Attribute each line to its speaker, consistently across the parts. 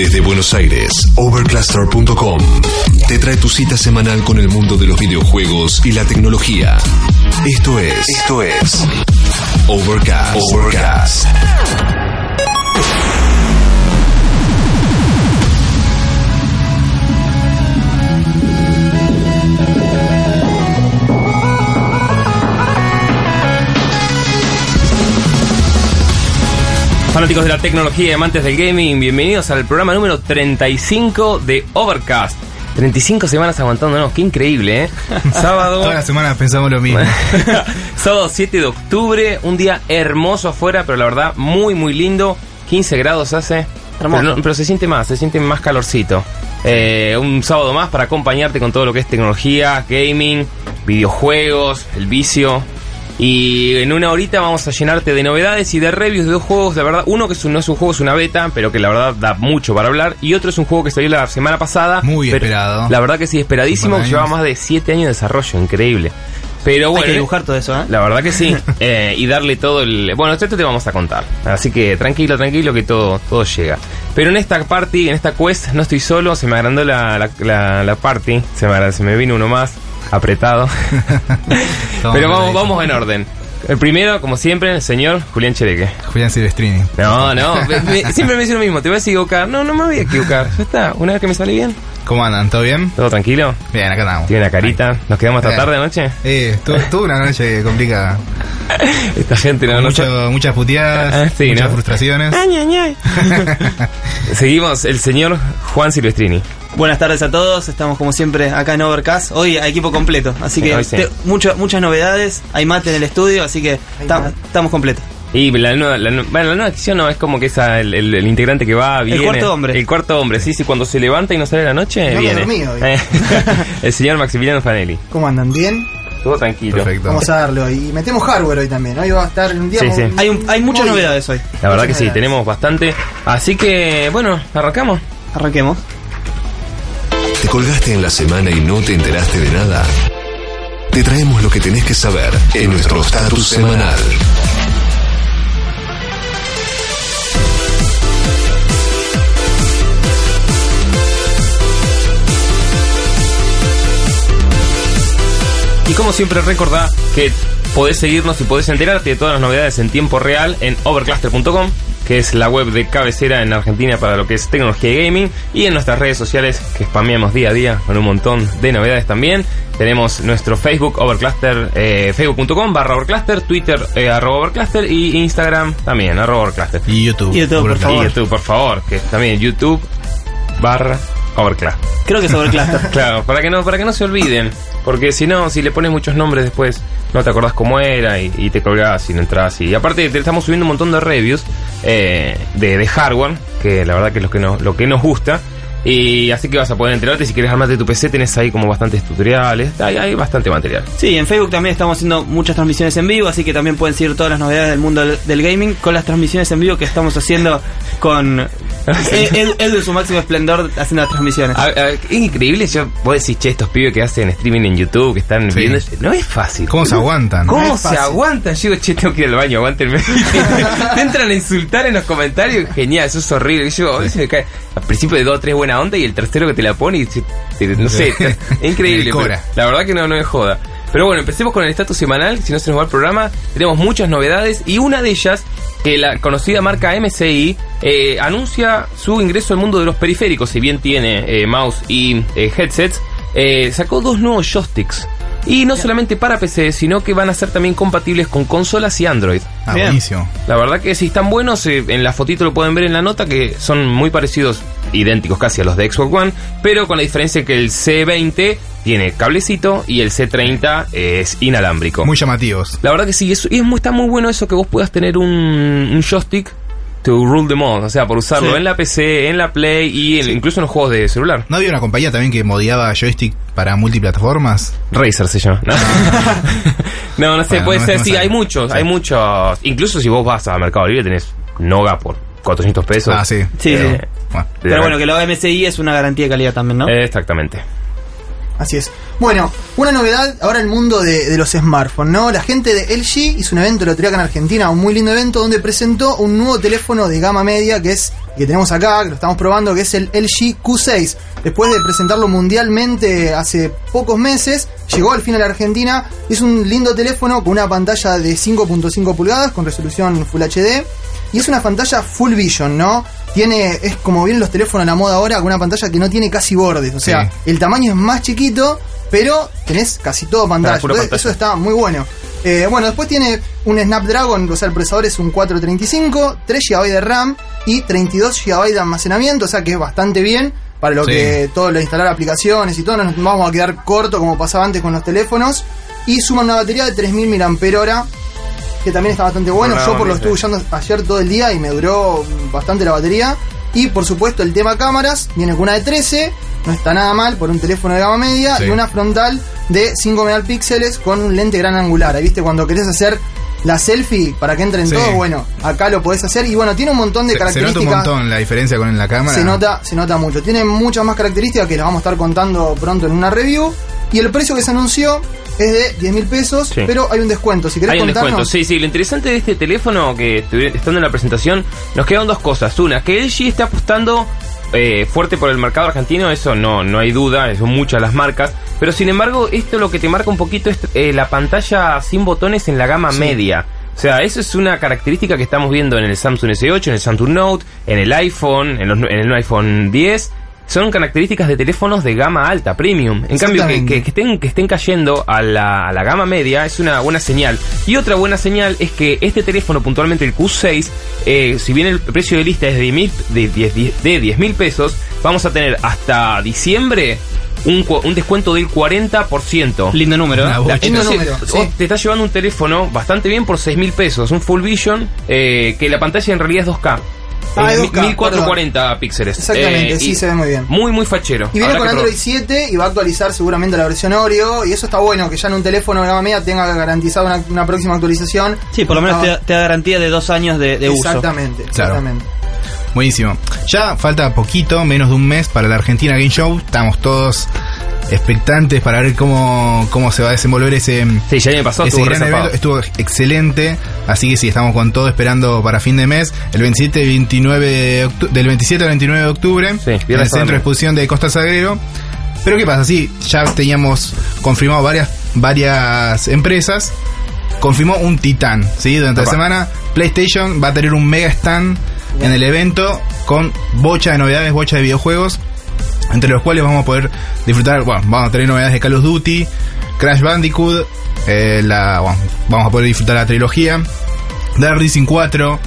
Speaker 1: Desde Buenos Aires, Overcluster.com te trae tu cita semanal con el mundo de los videojuegos y la tecnología. Esto es, esto es Overcast. Overcast.
Speaker 2: Fanáticos de la tecnología y amantes del gaming, bienvenidos al programa número 35 de Overcast. 35 semanas aguantándonos, qué increíble, ¿eh? Sábado.
Speaker 3: Todas las semanas pensamos lo mismo.
Speaker 2: Sábado 7 de octubre, un día hermoso afuera, pero la verdad muy, muy lindo. 15 grados hace. Pero, no- pero se siente más, se siente más calorcito. Eh, un sábado más para acompañarte con todo lo que es tecnología, gaming, videojuegos, el vicio. Y en una horita vamos a llenarte de novedades y de reviews de dos juegos, de verdad. Uno que es un- no es un juego, es una beta, pero que la verdad da mucho para hablar. Y otro es un juego que salió la semana pasada.
Speaker 3: Muy
Speaker 2: pero
Speaker 3: esperado.
Speaker 2: La verdad que sí, esperadísimo, que lleva más de 7 años de desarrollo, increíble. Pero bueno,
Speaker 4: Hay que dibujar todo eso, ¿eh?
Speaker 2: la verdad que sí. Eh, y darle todo el. Bueno, esto te vamos a contar. Así que tranquilo, tranquilo, que todo, todo llega. Pero en esta party, en esta quest, no estoy solo. Se me agrandó la, la, la- la party. Se me, se me vino uno más apretado. Pero vamos, vamos en orden. El primero, como siempre, el señor Julián Chereque.
Speaker 3: Julián Silvestrini.
Speaker 2: No, no, me- siempre me dice lo mismo. Te vas a equivocar. No, no me voy a equivocar. Ya está. Una vez que me sale bien,
Speaker 3: ¿Cómo andan? ¿Todo bien?
Speaker 2: todo tranquilo.
Speaker 3: Bien, acá estamos.
Speaker 2: Tiene una carita. Nos quedamos hasta
Speaker 3: Eh.
Speaker 2: tarde anoche.
Speaker 3: Eh, tuve, tuve una noche complicada.
Speaker 2: Esta gente no,
Speaker 3: Con
Speaker 2: no
Speaker 3: mucho- muchas puteadas,
Speaker 2: Ah, sí,
Speaker 3: muchas
Speaker 2: ¿no?
Speaker 3: frustraciones.
Speaker 2: Ay, ay, ay. Seguimos, el señor Juan Silvestrini.
Speaker 4: Buenas tardes a todos, estamos como siempre acá en Overcast, hoy a equipo completo, así
Speaker 2: Sí,
Speaker 4: que
Speaker 2: sí.
Speaker 4: te- mucho- muchas novedades, hay mate en el estudio, así que ta- estamos completos.
Speaker 2: Y la nueva, la, bueno, la nueva adquisición no es como que esa, el, el- el integrante que va, viene.
Speaker 4: cuarto hombre.
Speaker 2: El cuarto hombre, sí, sí, cuando se levanta y no sale la noche,
Speaker 5: No
Speaker 2: viene. Eh, el señor Maximiliano Fanelli.
Speaker 5: ¿Cómo andan? ¿Bien?
Speaker 2: Todo tranquilo.
Speaker 3: Perfecto.
Speaker 5: Vamos a darle hoy. Y metemos hardware hoy también. Hoy va a estar un día
Speaker 2: Sí.
Speaker 4: Hay, un- hay muchas novedades hoy,
Speaker 2: La verdad
Speaker 5: Muchas
Speaker 2: que sí,
Speaker 5: novedades.
Speaker 2: tenemos bastante. Así que, bueno, arrancamos.
Speaker 4: arranquemos.
Speaker 1: ¿Te colgaste en la semana y no te enteraste de nada? Te traemos lo que tenés que saber en nuestro status semanal.
Speaker 2: Y como siempre, recordá que podés seguirnos y podés enterarte de todas las novedades en tiempo real en overcluster.com, que es la web de cabecera en Argentina para lo que es tecnología y gaming, y en nuestras redes sociales que spameamos día a día con un montón de novedades también. Tenemos nuestro Facebook Overcluster, eh, facebook.com barra Overcluster, Twitter eh, arroba Overcluster y Instagram también arroba Overcluster.
Speaker 3: Y YouTube.
Speaker 4: YouTube, por
Speaker 3: Overcast.
Speaker 2: Y
Speaker 4: favor.
Speaker 2: YouTube, por favor, que también YouTube barra Overcluster.
Speaker 4: Creo que sobre Cluster.
Speaker 2: Claro, para que no, para que no se olviden. Porque si no, si le pones muchos nombres después, no te acordás cómo era y, y te colgás y no entras. Y aparte te estamos subiendo un montón de reviews eh, de, de hardware, que la verdad que es lo que nos, lo que nos gusta. Y así que vas a poder enterarte. Si quieres armarte tu PC, tenés ahí como bastantes tutoriales. Hay, hay bastante material.
Speaker 4: Sí, en Facebook también estamos haciendo muchas transmisiones en vivo, así que también pueden seguir todas las novedades del mundo del, del gaming con las transmisiones en vivo que estamos haciendo con él, de su máximo esplendor haciendo las transmisiones.
Speaker 2: A- a- es increíble, yo vos decís, che, estos pibes que hacen streaming en YouTube, que están
Speaker 3: Sí.
Speaker 2: viendo, no es fácil.
Speaker 3: ¿Cómo se aguantan?
Speaker 2: ¿Cómo
Speaker 5: No
Speaker 2: se
Speaker 5: fácil.
Speaker 2: aguantan? Yo digo, che, tengo que ir al baño, aguántenme. te entran a insultar en los comentarios, genial, eso es horrible. Y Yo, a veces me cae, al principio de dos o tres buena onda y el tercero que te la pone y te- no sé, te- es increíble. Pero la verdad que no, no me joda. Pero bueno, empecemos con el estatus semanal, si no se nos va el programa. Tenemos muchas novedades y una de ellas, que la conocida marca MSI eh, anuncia su ingreso al mundo de los periféricos, si bien tiene eh, mouse y eh, headsets, eh, sacó dos nuevos joysticks. Y no solamente para PC, sino que van a ser también compatibles con consolas y Android.
Speaker 3: Ah,
Speaker 4: Bien.
Speaker 3: buenísimo.
Speaker 2: La verdad que si están buenos, eh, en la fotito lo pueden ver en la nota, que son muy parecidos, idénticos casi a los de Xbox One, pero con la diferencia que el C20 tiene cablecito y el C30 es inalámbrico.
Speaker 3: Muy llamativos.
Speaker 2: La verdad que sí, es, y es muy, está muy bueno eso que vos puedas tener un, un joystick to rule them all, o sea, por usarlo
Speaker 4: Sí.
Speaker 2: en la PC, en la Play y en- incluso en los juegos de celular.
Speaker 3: ¿No había una compañía también que modiaba joystick para multiplataformas?
Speaker 2: Razer se llama. No, no, no sé,
Speaker 3: Bueno,
Speaker 2: puede
Speaker 3: no-
Speaker 2: ser,
Speaker 3: no
Speaker 2: sí, hay muchos,
Speaker 3: Sí.
Speaker 2: hay muchos. Incluso si vos vas a Mercado Libre tenés Noga por 400 pesos.
Speaker 3: Ah, sí.
Speaker 4: Sí,
Speaker 2: Eh,
Speaker 4: sí.
Speaker 3: Bueno.
Speaker 4: Pero bueno, que lo MSI es una garantía de calidad también, ¿no?
Speaker 2: Exactamente.
Speaker 5: Así es. Bueno, una novedad ahora el mundo de, de los smartphones, ¿no? La gente de LG hizo un evento el otro día acá en Argentina, un muy lindo evento donde presentó un nuevo teléfono de gama media que es que tenemos acá, que lo estamos probando, que es el LG Q6. Después de presentarlo mundialmente hace pocos meses, llegó al fin a la Argentina. Es un lindo teléfono con una pantalla de 5.5 pulgadas con resolución Full HD. Y es una pantalla Full Vision, ¿no? Tiene, es como vienen los teléfonos a la moda ahora, con una pantalla que no tiene casi bordes. O sea,
Speaker 3: Sí.
Speaker 5: el tamaño es más chiquito, pero tenés casi todo pantalla. Entonces. Eso está muy bueno. Eh, bueno, después tiene un Snapdragon, o sea, el procesador es un 435, 3 GB de RAM y 32 GB de almacenamiento, o sea que es bastante bien para lo
Speaker 3: Sí.
Speaker 5: que todo lo instalar aplicaciones y todo, no nos vamos a quedar corto como pasaba antes con los teléfonos. Y suma una batería de 3000 mAh, que también está bastante bueno. Yo por lo estuve usando ayer todo el día y me duró bastante la batería. Y por supuesto el tema cámaras, viene con una de 13, no está nada mal por un teléfono de gama media
Speaker 3: Sí.
Speaker 5: y una frontal de 5 megapíxeles con un lente gran angular. Ahí viste cuando querés hacer la selfie para que entren
Speaker 3: Sí.
Speaker 5: todos, bueno, acá lo podés hacer y bueno, tiene un montón de
Speaker 3: Se, se nota un
Speaker 5: características.
Speaker 3: montón la diferencia con la cámara.
Speaker 5: Se nota, se nota mucho. Tiene muchas más características que las vamos a estar contando pronto en una review. Y el precio que se anunció es de 10 mil pesos,
Speaker 2: Sí.
Speaker 5: pero hay un descuento. Si querés
Speaker 2: Hay un
Speaker 5: contarnos.
Speaker 2: descuento, sí, sí. Lo interesante de este teléfono que estando en la presentación, nos quedan dos cosas. Una, que LG está apostando eh, fuerte por el mercado argentino, eso no, no hay duda, son muchas las marcas. Pero sin embargo, esto lo que te marca un poquito es eh, la pantalla sin botones en la gama media. O sea, eso es una característica que estamos viendo en el Samsung S8, en el Samsung Note, en el iPhone, en, los en el iPhone 10. Son características de teléfonos de gama alta, premium. En cambio, que,
Speaker 5: Exactamente.
Speaker 2: que- que estén, que estén cayendo a la, a la gama media es una buena señal. Y otra buena señal es que este teléfono, puntualmente el Q6, eh, si bien el precio de lista es de 10 de 10 de 10 mil pesos, vamos a tener hasta diciembre un, un descuento del 40%.
Speaker 4: Lindo número, ¿eh?
Speaker 2: La- entonces,
Speaker 5: número, sí.
Speaker 2: te estás llevando un teléfono bastante bien por 6 mil pesos, un Full Vision, eh, que la pantalla en realidad es 2K.
Speaker 5: Ah,
Speaker 2: Eh,
Speaker 5: es 2K,
Speaker 2: 1440 píxeles.
Speaker 5: Exactamente,
Speaker 2: Eh,
Speaker 5: sí, se ve muy bien.
Speaker 2: Muy, muy fachero.
Speaker 5: Y viene
Speaker 2: Habrá
Speaker 5: con Android
Speaker 2: probar.
Speaker 5: 7 y va a actualizar seguramente la versión Oreo. Y eso está bueno, que ya en un teléfono de gama media tenga garantizado una, una próxima actualización.
Speaker 4: Sí, por lo menos te, da- te da garantía de dos años de, de uso.
Speaker 5: Exactamente,
Speaker 3: Claro.
Speaker 5: exactamente.
Speaker 3: Buenísimo. Ya falta poquito, menos de un mes para la Argentina Game Show. Estamos todos expectantes para ver cómo, cómo se va a desenvolver ese,
Speaker 2: Sí, ya
Speaker 3: gran evento. Estuvo excelente. Así que sí, estamos con todo esperando para fin de mes. El 27 y 29 de del 27 al 29 de octubre.
Speaker 2: Sí,
Speaker 3: en el Centro de. Exposición de Costa Sagrero. Pero ¿qué pasa? Sí, ya teníamos confirmado varias, varias empresas. Confirmó un titán, ¿sí? Durante
Speaker 2: Opa.
Speaker 3: la semana, PlayStation va a tener un mega stand en el evento con bocha de novedades, bocha de videojuegos, entre los cuales vamos a poder disfrutar, bueno, vamos a tener novedades de Call of Duty, Crash Bandicoot, eh, la, bueno, vamos a poder disfrutar la trilogía, Dead Racing 4,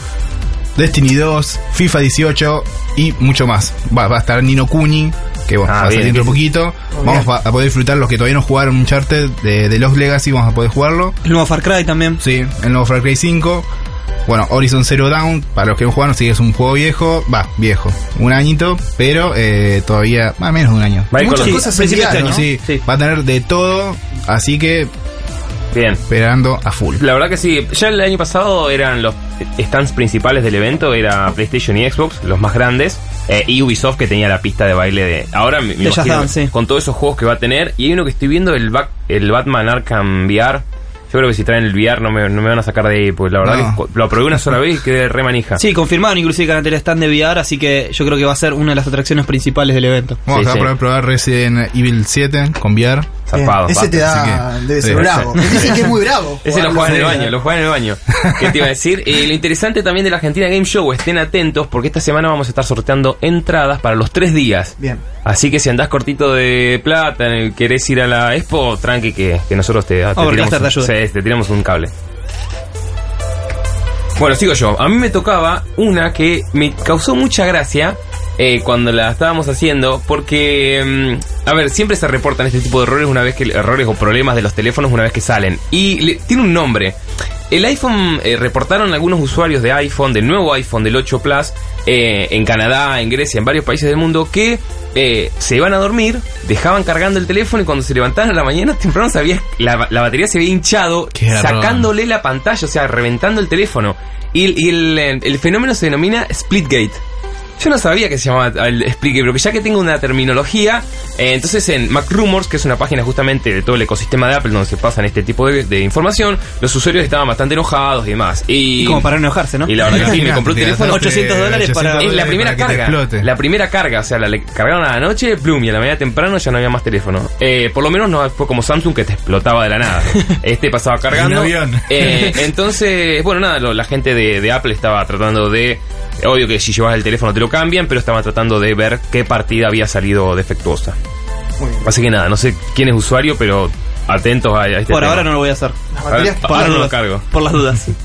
Speaker 3: Destiny 2, FIFA 18 y mucho más. Va, va a estar Nino Kuni, que bueno,
Speaker 2: Ah,
Speaker 3: va a salir dentro de
Speaker 2: bien.
Speaker 3: poquito. Vamos
Speaker 5: bien.
Speaker 3: a poder disfrutar los que todavía no jugaron Uncharted de, de Lost Legacy, vamos a poder jugarlo.
Speaker 4: El nuevo Far Cry también.
Speaker 3: Sí, el nuevo Far Cry 5. Bueno, Horizon Zero Dawn, para los que no jugaron, sí es un juego viejo, va, viejo, un añito, pero eh, todavía, más o menos de un año.
Speaker 2: Va a ir con
Speaker 5: Muchas cosas enviadas,
Speaker 4: este
Speaker 5: ¿no?
Speaker 4: año.
Speaker 3: Sí,
Speaker 4: Sí.
Speaker 3: va a tener de todo, así que
Speaker 2: Bien.
Speaker 3: esperando a full.
Speaker 2: La verdad que sí, ya el año pasado eran los stands principales del evento, era PlayStation y Xbox, los más grandes, eh, y Ubisoft que tenía la pista de baile de... Ahora me, imagino
Speaker 4: sí.
Speaker 2: con todos esos juegos que va a tener, y hay uno que estoy viendo, el, Back- el Batman Arkham VR, yo creo que si traen el VR no me, no me van a sacar de ahí, pues la verdad
Speaker 3: No.
Speaker 2: que lo probé una sola vez y quedé re manija.
Speaker 4: Sí, confirmaron inclusive que van a tener stand de VR, así que yo creo que va a ser una de las atracciones principales del evento.
Speaker 3: Vamos
Speaker 2: Sí,
Speaker 3: a
Speaker 2: sí.
Speaker 3: probar Resident Evil 7 con VR.
Speaker 2: Zarpado,
Speaker 5: Ese te da,
Speaker 3: que-
Speaker 5: debe ser bravo. Dicen que es muy bravo.
Speaker 2: Ese lo juegan en el baño, lo juegan en el baño. ¿Qué te iba a decir? Eh, lo interesante también de la Argentina Game Show, estén atentos porque esta semana vamos a estar sorteando entradas para los tres días.
Speaker 5: Bien.
Speaker 2: Así que si andás cortito de plata, querés ir a la expo, tranqui que, que nosotros te, te
Speaker 4: Overcaster te ayuda.
Speaker 2: sí, te tiramos un cable. Bueno, sigo yo. A mí me tocaba una que me causó mucha gracia eh, cuando la estábamos haciendo, porque, mm, a ver, siempre se reportan este tipo de errores una vez que errores o problemas de los teléfonos una vez que salen. Y le- tiene un nombre. El iPhone, eh, reportaron algunos usuarios de iPhone, del nuevo iPhone del 8 Plus, eh, en Canadá, en Grecia, en varios países del mundo, que se iban a dormir, dejaban cargando el teléfono y cuando se levantaban a la mañana temprano se había- la, la batería se había hinchado,
Speaker 3: Qué error.
Speaker 2: sacándole la pantalla, o sea, reventando el teléfono. Y, el- y el, el fenómeno se denomina Splitgate. Yo no sabía que se llamaba el explique, pero que ya que tengo una terminología, eh, entonces en Mac Rumors, que es una página justamente de todo el ecosistema de Apple donde se pasan este tipo de, de información, los usuarios estaban bastante enojados y demás. Y,
Speaker 4: Y como para no enojarse, ¿no?
Speaker 2: y la verdad que sí, me compré un
Speaker 3: Te
Speaker 2: teléfono.
Speaker 3: gastaste
Speaker 4: 800 dólares para-
Speaker 2: Es la primera carga.
Speaker 3: explote.
Speaker 2: La primera carga, o sea, la le cargaron a la noche, plum, y a la media temprano ya no había más teléfono. Eh, por lo menos no fue como Samsung que te explotaba de la nada. Este pasaba cargando.
Speaker 3: Un avión.
Speaker 2: Eh, entonces, bueno, nada, lo- la gente de, de Apple estaba tratando de. Obvio que si llevas el teléfono te lo cambian, pero estaba tratando de ver qué partida había salido defectuosa.
Speaker 5: Muy bien.
Speaker 2: Así que nada, no sé quién es usuario, pero atentos a, a este
Speaker 4: Por
Speaker 2: tema.
Speaker 4: ahora no lo voy a hacer.
Speaker 5: Las
Speaker 2: Ahora-
Speaker 5: baterías que-
Speaker 2: ahora no lo cargo.
Speaker 4: Por las dudas.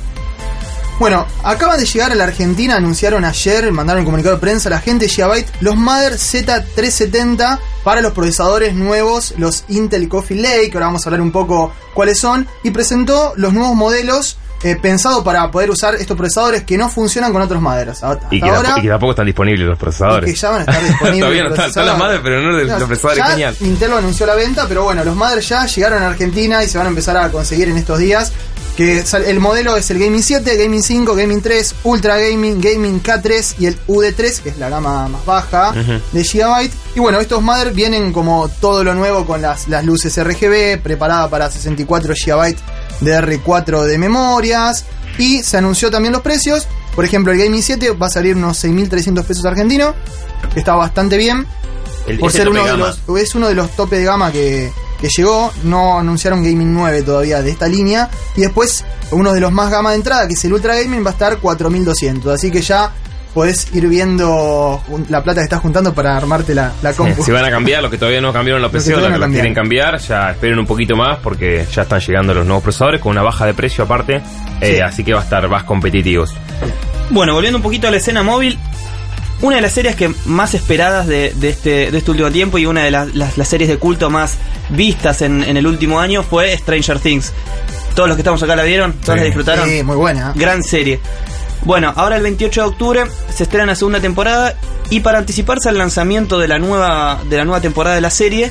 Speaker 5: Bueno, acaban de llegar a la Argentina, anunciaron ayer, mandaron un comunicado de prensa a la gente Gigabyte, los Mother Z370 para los procesadores nuevos, los Intel Coffee Lake, que ahora vamos a hablar un poco cuáles son, y presentó los nuevos modelos eh, pensados para poder usar estos procesadores que no funcionan con otros Mothers. Hasta
Speaker 2: Y que,
Speaker 5: ahora,
Speaker 2: y que tampoco están disponibles los
Speaker 5: y
Speaker 2: procesadores.
Speaker 5: que ya van a estar disponibles.
Speaker 2: Todavía no
Speaker 5: los
Speaker 2: están, las madres, pero no los, los procesadores.
Speaker 5: Ya
Speaker 2: Genial.
Speaker 5: Intel lo anunció la venta, pero bueno, los Mother ya llegaron a Argentina y se van a empezar a conseguir en estos días. Que el modelo es el Gaming 7, Gaming 5, Gaming 3, Ultra Gaming, Gaming K3 y el UD3, que es la gama más baja de Gigabyte. Y bueno, estos Mother vienen como todo lo nuevo con las, las luces RGB, preparada para 64 GB de R4 de memorias. Y se anunció también los precios. Por ejemplo, el Gaming 7 va a salir unos 6.300 pesos argentinos, que está bastante bien
Speaker 2: El-
Speaker 5: por
Speaker 2: ese
Speaker 5: ser uno de, los, es uno de los tope de gama que, que llegó. No anunciaron Gaming 9 todavía de esta línea. Y después, uno de los más gama de entrada, que es el Ultra Gaming, va a estar 4200. Así que ya podés ir viendo la plata que estás juntando para armarte la, la compu.
Speaker 2: Si van a cambiar, los que todavía no cambiaron la
Speaker 5: Los que
Speaker 2: PC los que
Speaker 5: no
Speaker 2: los quieren cambiar, ya esperen un poquito más porque ya están llegando los nuevos procesadores con una baja de precio aparte. eh,
Speaker 5: Sí.
Speaker 2: así que va a estar más competitivos.
Speaker 4: Bueno, volviendo un poquito a la escena móvil, una de las series que más esperadas de, de este, de este último tiempo y una de las, las- las series de culto más vistas en, en el último año fue Stranger Things. Todos los que estamos acá la vieron, todos
Speaker 3: Sí.
Speaker 4: la disfrutaron.
Speaker 5: Sí, muy buena.
Speaker 4: Gran serie. Bueno, ahora el 28 de octubre se estrena la segunda temporada y para anticiparse al lanzamiento de la nueva, de la nueva temporada de la serie,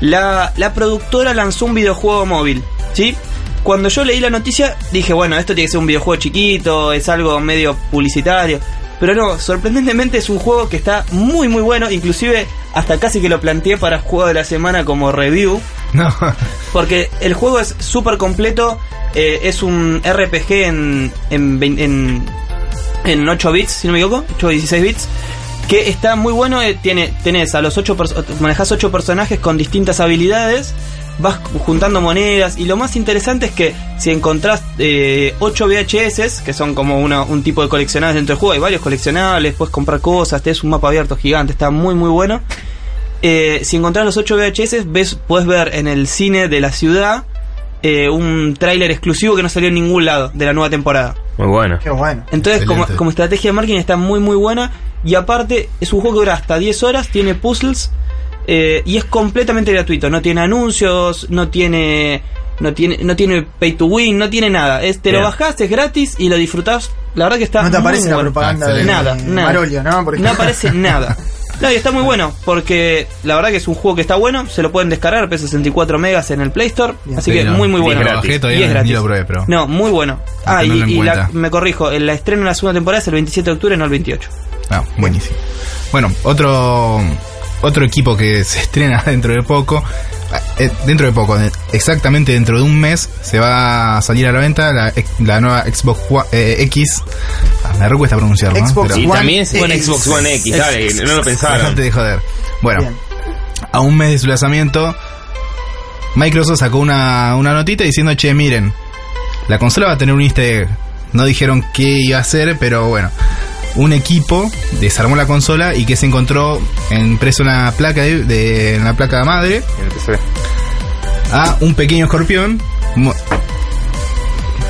Speaker 4: la, la productora lanzó un videojuego móvil, ¿sí? Cuando yo leí la noticia dije, bueno, esto tiene que ser un videojuego chiquito, es algo medio publicitario. Pero no, sorprendentemente es un juego que está muy muy bueno, inclusive hasta casi que lo planteé para juego de la semana como review.
Speaker 3: No.
Speaker 4: Porque el juego es súper completo, eh, es un RPG en, en, en, en 8 bits, si no me equivoco, 8 o 16 bits, que está muy bueno, eh, tiene, tenés a los 8, manejas 8 personajes con distintas habilidades, vas juntando monedas y lo más interesante es que si encontrás eh, 8 VHS, que son como una- un tipo de coleccionables dentro del juego, hay varios coleccionables, puedes comprar cosas, tenés un mapa abierto gigante, está muy muy bueno. Eh, si encontrás los 8 VHS, ves, puedes ver en el cine de la ciudad eh, un tráiler exclusivo que no salió en ningún lado de la nueva temporada.
Speaker 2: Muy bueno.
Speaker 5: Qué bueno.
Speaker 4: Entonces, como, como estrategia de marketing está muy muy buena. Y aparte, es un juego que dura hasta 10 horas, tiene puzzles eh, y es completamente gratuito. No tiene anuncios, no tiene. No tiene, no tiene pay to win, no tiene nada. Es, te lo bajás, es gratis y lo disfrutás. La verdad que está.
Speaker 5: No te
Speaker 4: muy
Speaker 5: aparece la
Speaker 4: bueno.
Speaker 5: propaganda
Speaker 3: Ah,
Speaker 5: de.
Speaker 4: Nada,
Speaker 5: de
Speaker 4: nada.
Speaker 5: Marolio, ¿no? Por
Speaker 4: No aparece nada. No, y está muy bueno, porque la verdad que es un juego que está bueno, se lo pueden descargar, pesa 64 megas en el Play Store,
Speaker 5: Bien.
Speaker 4: así
Speaker 3: Sí,
Speaker 4: que
Speaker 3: no,
Speaker 4: muy muy bueno.
Speaker 2: gratis.
Speaker 4: Y es
Speaker 3: no-
Speaker 4: gratis.
Speaker 3: lo probé, pero.
Speaker 4: No, muy bueno. Ah, y, la- me corrijo, la estreno en la segunda temporada es el 27 de octubre, no el 28.
Speaker 3: Ah, buenísimo. Bueno, otro otro equipo que se estrena dentro de poco, eh, dentro de poco, exactamente dentro de un mes se va a salir a la venta la, la nueva Xbox One- eh, X. Ah, me recuesta pronunciarlo. ¿no?
Speaker 5: Xbox
Speaker 3: Pero-
Speaker 2: Y
Speaker 5: One
Speaker 2: también es
Speaker 5: X.
Speaker 2: Xbox One X, dale, no lo pensaron.
Speaker 3: Dejate de joder. Bueno,
Speaker 5: Bien.
Speaker 3: a un mes de su lanzamiento, Microsoft sacó una, una notita diciendo, che, miren, la consola va a tener un easter egg. No dijeron qué iba a hacer, pero bueno. Un equipo desarmó la consola y que se encontró en preso en la placa de, de- en la placa madre
Speaker 2: En el PC.
Speaker 3: a un pequeño escorpión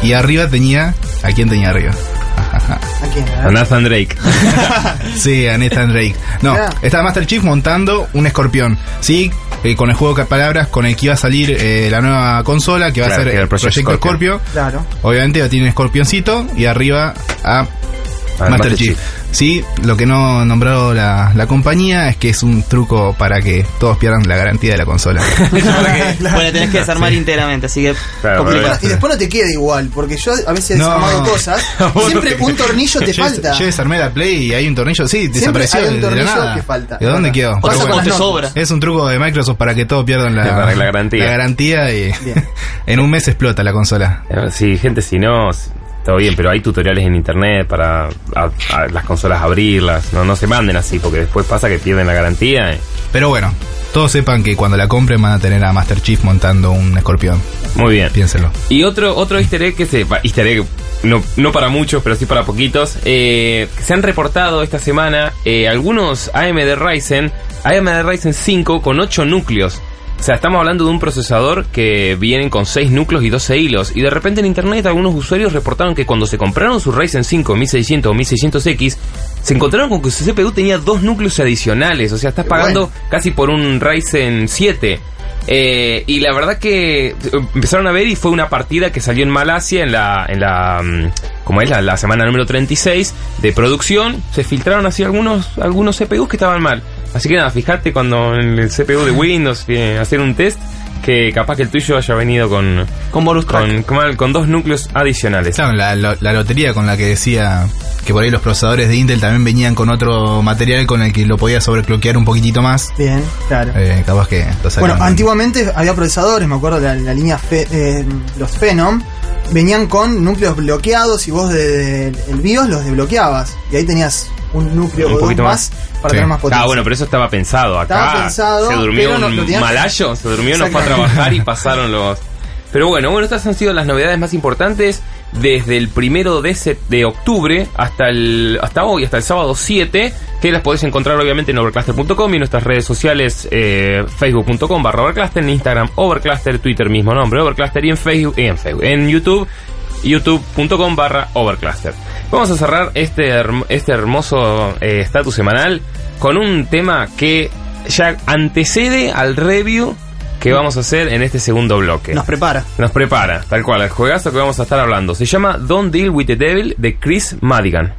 Speaker 3: y arriba tenía ¿a quién tenía arriba?
Speaker 5: ¿A quién?
Speaker 2: A Nathan Drake.
Speaker 3: Sí, a Nathan Drake. No, está Master Chief montando un escorpión. Sí, eh, con el juego de palabras con el que iba a salir eh, la nueva consola, que va
Speaker 2: Claro,
Speaker 3: a ser el Proyecto
Speaker 2: Scorpio.
Speaker 3: Scorpio.
Speaker 5: Claro.
Speaker 3: Obviamente va a tener un escorpioncito y arriba a Master Chief. Sí, lo que no nombró la, la compañía es que es un truco para que todos pierdan la garantía de la consola.
Speaker 4: Bueno, tenés que desarmar íntegramente, así que
Speaker 2: Claro,
Speaker 4: complicado.
Speaker 5: Y después no te queda igual, porque yo a veces he
Speaker 3: No.
Speaker 5: desarmado cosas. Siempre un tornillo te
Speaker 3: yo,
Speaker 5: falta.
Speaker 3: yo desarmé la Play y hay un tornillo, sí, desapareció
Speaker 5: hay un
Speaker 3: de- de la
Speaker 5: tornillo
Speaker 3: nada.
Speaker 5: que falta.
Speaker 3: ¿De dónde quedó?
Speaker 5: Pasa
Speaker 3: Pero
Speaker 5: con
Speaker 3: bueno,
Speaker 5: las
Speaker 4: te
Speaker 5: notas.
Speaker 4: sobra.
Speaker 3: es un truco de Microsoft para que todos pierdan la,
Speaker 2: la garantía.
Speaker 3: la garantía y en un mes explota la consola.
Speaker 2: Eh, Sí, gente, si no, todo bien, pero hay tutoriales en internet para a- a las consolas abrirlas. No, no se manden así, porque después pasa que pierden la garantía. eh.
Speaker 3: Pero bueno, todos sepan que cuando la compren van a tener a Master Chief montando un escorpión.
Speaker 2: Muy bien.
Speaker 3: Piénsenlo.
Speaker 2: Y otro, otro easter egg que se. Easter egg, no, no para muchos, pero sí para poquitos. eh, se han reportado esta semana eh, algunos AMD Ryzen, AMD Ryzen 5 con 8 núcleos. O sea, estamos hablando de un procesador que vienen con 6 núcleos y 12 hilos. Y de repente en internet algunos usuarios reportaron que cuando se compraron su Ryzen 5 1600 o 1600X, se encontraron con que su CPU tenía dos núcleos adicionales. O sea, estás pagando
Speaker 5: bueno.
Speaker 2: casi por un Ryzen 7. Eh, y la verdad que eh, empezaron a ver y fue una partida que salió en Malasia en la, en la mm, como es la, la semana número 36 de producción. Se filtraron así algunos, algunos CPUs que estaban mal. Así que nada, fíjate cuando en el CPU de Windows eh, hacer un test que capaz que el tuyo haya venido con,
Speaker 4: Con bonus
Speaker 2: con, con, con dos núcleos adicionales.
Speaker 3: Claro, la, lo- la lotería con la que decía que por ahí los procesadores de Intel también venían con otro material con el que lo podía sobrecloquear un poquitito más.
Speaker 5: Bien, claro.
Speaker 3: Eh, capaz que lo
Speaker 5: Bueno, antiguamente había procesadores, me acuerdo la, la línea Fe- eh, los Phenom, venían con núcleos bloqueados y vos de, de- el BIOS los desbloqueabas. Y ahí tenías un núcleo
Speaker 2: Un poquito
Speaker 5: más,
Speaker 3: más.
Speaker 5: para
Speaker 3: Sí.
Speaker 5: tener más potencia.
Speaker 2: Ah, bueno, pero eso estaba pensado. Acá
Speaker 5: Estaba pensado,
Speaker 2: se durmió
Speaker 5: no-
Speaker 2: un malayo, se durmió, no fue a trabajar y pasaron los... Pero bueno, bueno, estas han sido las novedades más importantes desde el primero de, de octubre hasta el hasta hoy, hasta el sábado 7, que las podés encontrar obviamente en overcluster.com y en nuestras redes sociales eh, facebook.com barra overcluster, en Instagram overcluster, Twitter mismo nombre overcluster y en Facebook, y en, Facebook en YouTube youtube.com barra overcluster. Vamos a cerrar este, este hermoso eh, estatus semanal con un tema que ya antecede al review que vamos a hacer en este segundo bloque.
Speaker 4: Nos prepara.
Speaker 2: Nos prepara, tal cual, el juegazo que vamos a estar hablando. Se llama Don't Deal with the Devil de Chris Madigan.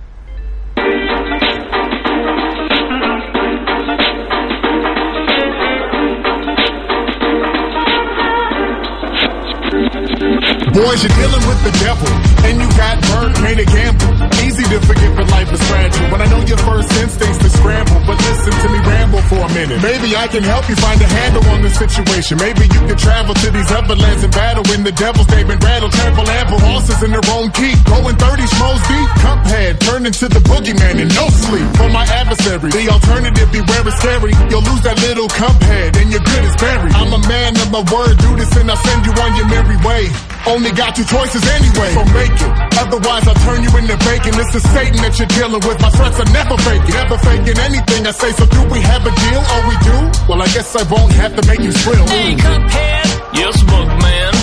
Speaker 6: Boys, you're dealing with the devil, and you got burnt, made a gamble. To forget, but life is fragile. But I know your first instincts to scramble, but listen to me ramble for a minute. Maybe I can help you find a handle on this situation. Maybe you can travel to these other lands and battle when the devils they've been rattled, trample ample horses in their own keep. Going 30 schmoes deep, cuphead, turn into the boogeyman and no sleep. For my adversary, the alternative beware is scary. You'll lose that little cuphead and your good is buried. I'm a man of my word, do this and I'll send you on your merry way. Only got two choices anyway, so make it. Otherwise, I'll turn you into bacon. This is Satan that you're dealing with. My threats are never faking, never faking anything I say. So do we have a deal? Oh, we do? Well, I guess I won't have to make you thrill.
Speaker 7: Hey, Cuphead. Yes, Boogman.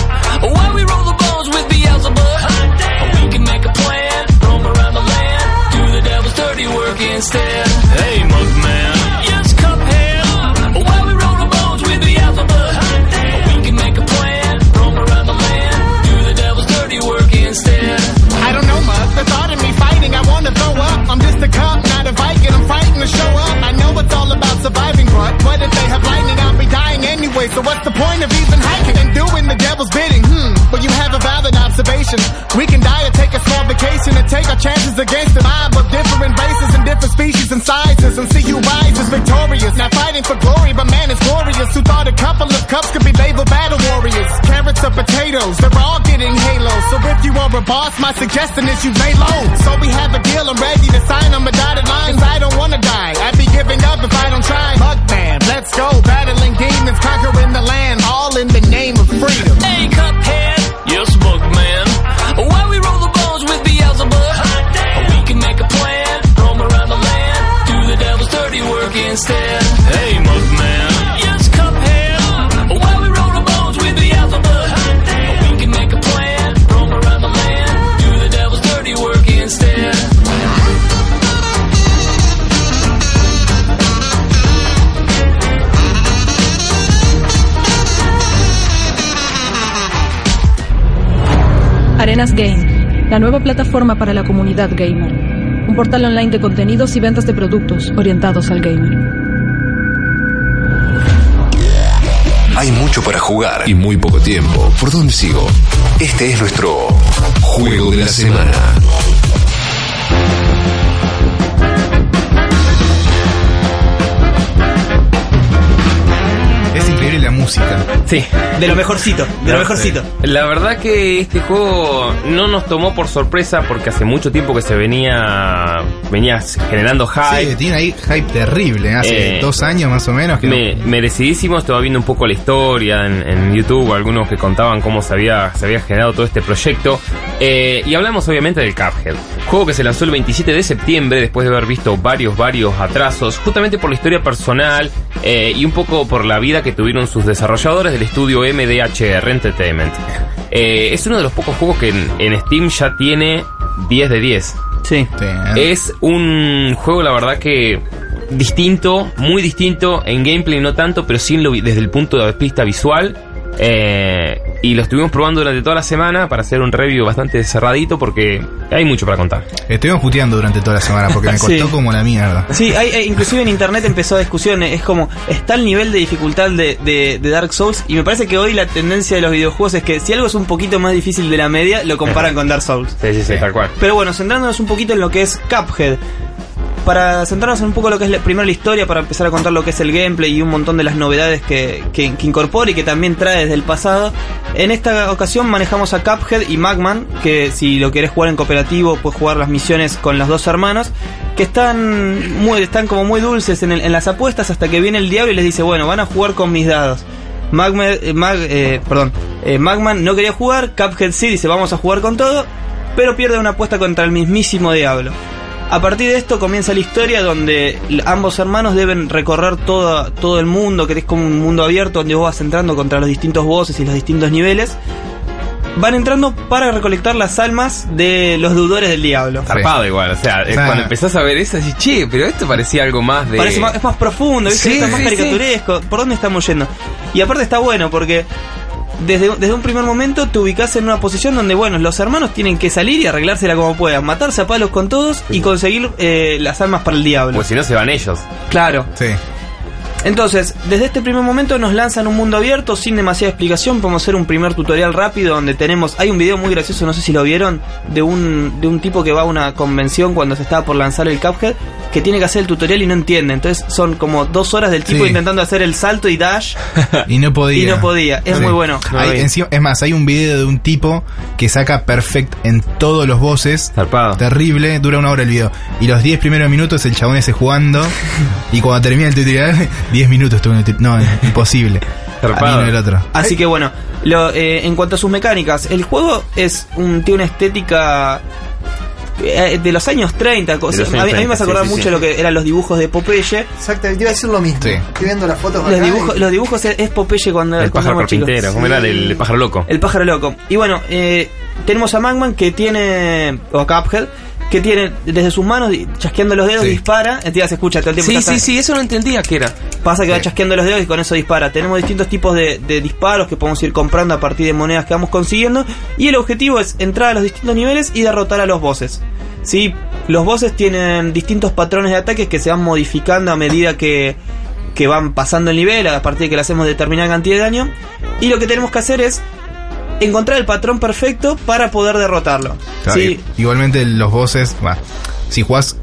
Speaker 7: While we roll the bones with Beelzebub, we can make a plan, roam around the land, do the devil's dirty work instead. Hey, Mugman.
Speaker 6: Show up. I know it's all about surviving, but what if they have lightning? I'll be dying anyway. So what's the point of even hiking and doing the devil's bidding? Hmm. but you have a valid observation. We can die or take a small vacation and take our chances against the mob of different races and different species and sizes and see you rise as victorious. Not fighting for glory, but man, it's glorious. Who thought a couple of cups could be potatoes, they're all getting halos. So if you are a boss, my suggestion is you lay low. So we have a deal, I'm ready to sign on my dotted lines. I don't wanna die, I'd be giving up if I don't try. Mugman, let's go, battling demons, conquering the land,
Speaker 8: Game, la nueva plataforma para la comunidad gamer. un portal online de contenidos y ventas de productos orientados al gamer.
Speaker 1: Hay mucho para jugar y muy poco tiempo. ¿Por dónde sigo? Este es nuestro juego de la semana.
Speaker 3: Música.
Speaker 2: Sí.
Speaker 4: De lo mejorcito, de lo mejorcito.
Speaker 2: La verdad que este juego no nos tomó por sorpresa porque hace mucho tiempo que se venía venía generando hype.
Speaker 3: Sí, tiene ahí hype terrible. Hace
Speaker 2: Eh,
Speaker 3: dos años más o menos que no-
Speaker 2: Me- merecidísimo, estaba viendo un poco la historia en, en YouTube, algunos que contaban cómo se había, se había generado todo este proyecto. Eh, y hablamos obviamente del Cuphead, juego que se lanzó el 27 de septiembre después de haber visto varios, varios atrasos, justamente por la historia personal eh, y un poco por la vida que tuvieron sus desarrolladores del estudio MDHR Entertainment. Eh, es uno de los pocos juegos que en, en Steam ya tiene 10 de 10.
Speaker 4: Sí.
Speaker 2: Es un juego, la verdad que distinto, muy distinto en gameplay, no tanto, pero sí lo desde el punto de vista visual. Eh, y lo estuvimos probando durante toda la semana para hacer un review bastante cerradito porque hay mucho para contar.
Speaker 3: Estuvimos puteando durante toda la semana porque me costó
Speaker 4: Sí.
Speaker 3: como la mierda.
Speaker 4: Sí, hay, hay- inclusive en internet empezó discusiones, es como, está el nivel de dificultad de, de- de Dark Souls y me parece que hoy la tendencia de los videojuegos es que si algo es un poquito más difícil de la media, lo comparan con Dark Souls.
Speaker 2: Sí, sí, sí, tal cual.
Speaker 4: Pero bueno, centrándonos un poquito en lo que es Cuphead. Para centrarnos en un poco lo que es primero la historia, para empezar a contar lo que es el gameplay y un montón de las novedades que, que, incorpora y que también trae desde el pasado. En esta ocasión manejamos a Cuphead y Magman, que si lo querés jugar en cooperativo, puedes jugar las misiones con los dos hermanos, que están muy, están como muy dulces en, las apuestas hasta que viene el diablo y les dice, bueno, van a jugar con mis dados. Eh, eh, eh, Magman no quería jugar, Cuphead sí dice vamos a jugar con todo, pero pierde una apuesta contra el mismísimo diablo. A partir de esto comienza la historia donde ambos hermanos deben recorrer todo, todo el mundo, que es como un mundo abierto donde vos vas entrando contra los distintos bosses y los distintos niveles. Van entrando para recolectar las almas de los deudores del diablo.
Speaker 2: Zarpado igual, o sea, eh,
Speaker 3: O sea,
Speaker 2: cuando empezás a ver eso, decís, che, pero esto parecía algo más de...
Speaker 4: Parece más, es más profundo, ¿viste?
Speaker 2: Sí,
Speaker 4: es más
Speaker 2: sí,
Speaker 4: caricaturesco. ¿Por dónde estamos yendo? Y aparte está bueno porque desde, desde un primer momento te ubicás en una posición donde, bueno, los hermanos tienen que salir y arreglársela como puedan, matarse a palos con todos y conseguir eh, las almas para el diablo.
Speaker 2: Pues si no se van ellos.
Speaker 4: claro.
Speaker 3: Sí.
Speaker 4: Entonces, desde este primer momento nos lanzan un mundo abierto sin demasiada explicación. Podemos hacer un primer tutorial rápido donde tenemos. Hay un video muy gracioso, no sé si lo vieron, de un, de un tipo que va a una convención cuando se estaba por lanzar el Cuphead, que tiene que hacer el tutorial y no entiende. Entonces, son como dos horas del tipo
Speaker 3: Sí.
Speaker 4: intentando hacer el salto y dash
Speaker 3: Y no podía.
Speaker 4: y no podía. Es
Speaker 3: Sí.
Speaker 4: muy bueno.
Speaker 3: Hay- encima- es más, hay un video de un tipo que saca perfect en todos los bosses.
Speaker 2: Zarpado.
Speaker 3: Terrible, dura una hora el video. Y los 10 primeros minutos el chabón ese jugando. y cuando termina el tutorial, 10 minutos estuvo en el. No, es imposible. El otro.
Speaker 4: Así que bueno, lo, eh, en cuanto a sus mecánicas, el juego es un, tiene una estética eh, de los años 30. co-
Speaker 2: De los
Speaker 4: a, mí,
Speaker 2: años
Speaker 4: a mí me hace
Speaker 2: 30,
Speaker 4: acordar
Speaker 2: sí, sí,
Speaker 4: mucho
Speaker 2: sí.
Speaker 4: lo que eran los dibujos de Popeye.
Speaker 5: Exactamente, te iba a decir lo mismo.
Speaker 3: Sí.
Speaker 5: Estoy viendo las fotos
Speaker 4: Los
Speaker 5: acá
Speaker 4: dibujos,
Speaker 5: y-
Speaker 4: los dibujos es, es Popeye cuando,
Speaker 2: El
Speaker 4: cuando
Speaker 2: pájaro
Speaker 4: éramos chicos.
Speaker 2: carpintero, ¿cómo
Speaker 5: Sí.
Speaker 2: era? El, el pájaro loco.
Speaker 4: El pájaro loco. Y bueno, eh, tenemos a Magman que tiene. O a Cuphead. Que tiene desde sus manos, chasqueando los dedos,
Speaker 3: Sí.
Speaker 4: dispara. Entiendes, se escucha todo el tiempo.
Speaker 2: Sí, sí, sí, eso no entendía que era.
Speaker 4: Pasa que va chasqueando los dedos y con eso dispara. Tenemos distintos tipos de, de disparos que podemos ir comprando a partir de monedas que vamos consiguiendo. Y el objetivo es entrar a los distintos niveles y derrotar a los bosses. ¿Sí? Los bosses tienen distintos patrones de ataques que se van modificando a medida que, que van pasando el nivel, a partir de que le hacemos determinada cantidad de daño. Y lo que tenemos que hacer es encontrar el patrón perfecto para poder derrotarlo.
Speaker 3: Claro,
Speaker 4: ¿Sí?
Speaker 3: Igualmente los bosses, bah, si jugás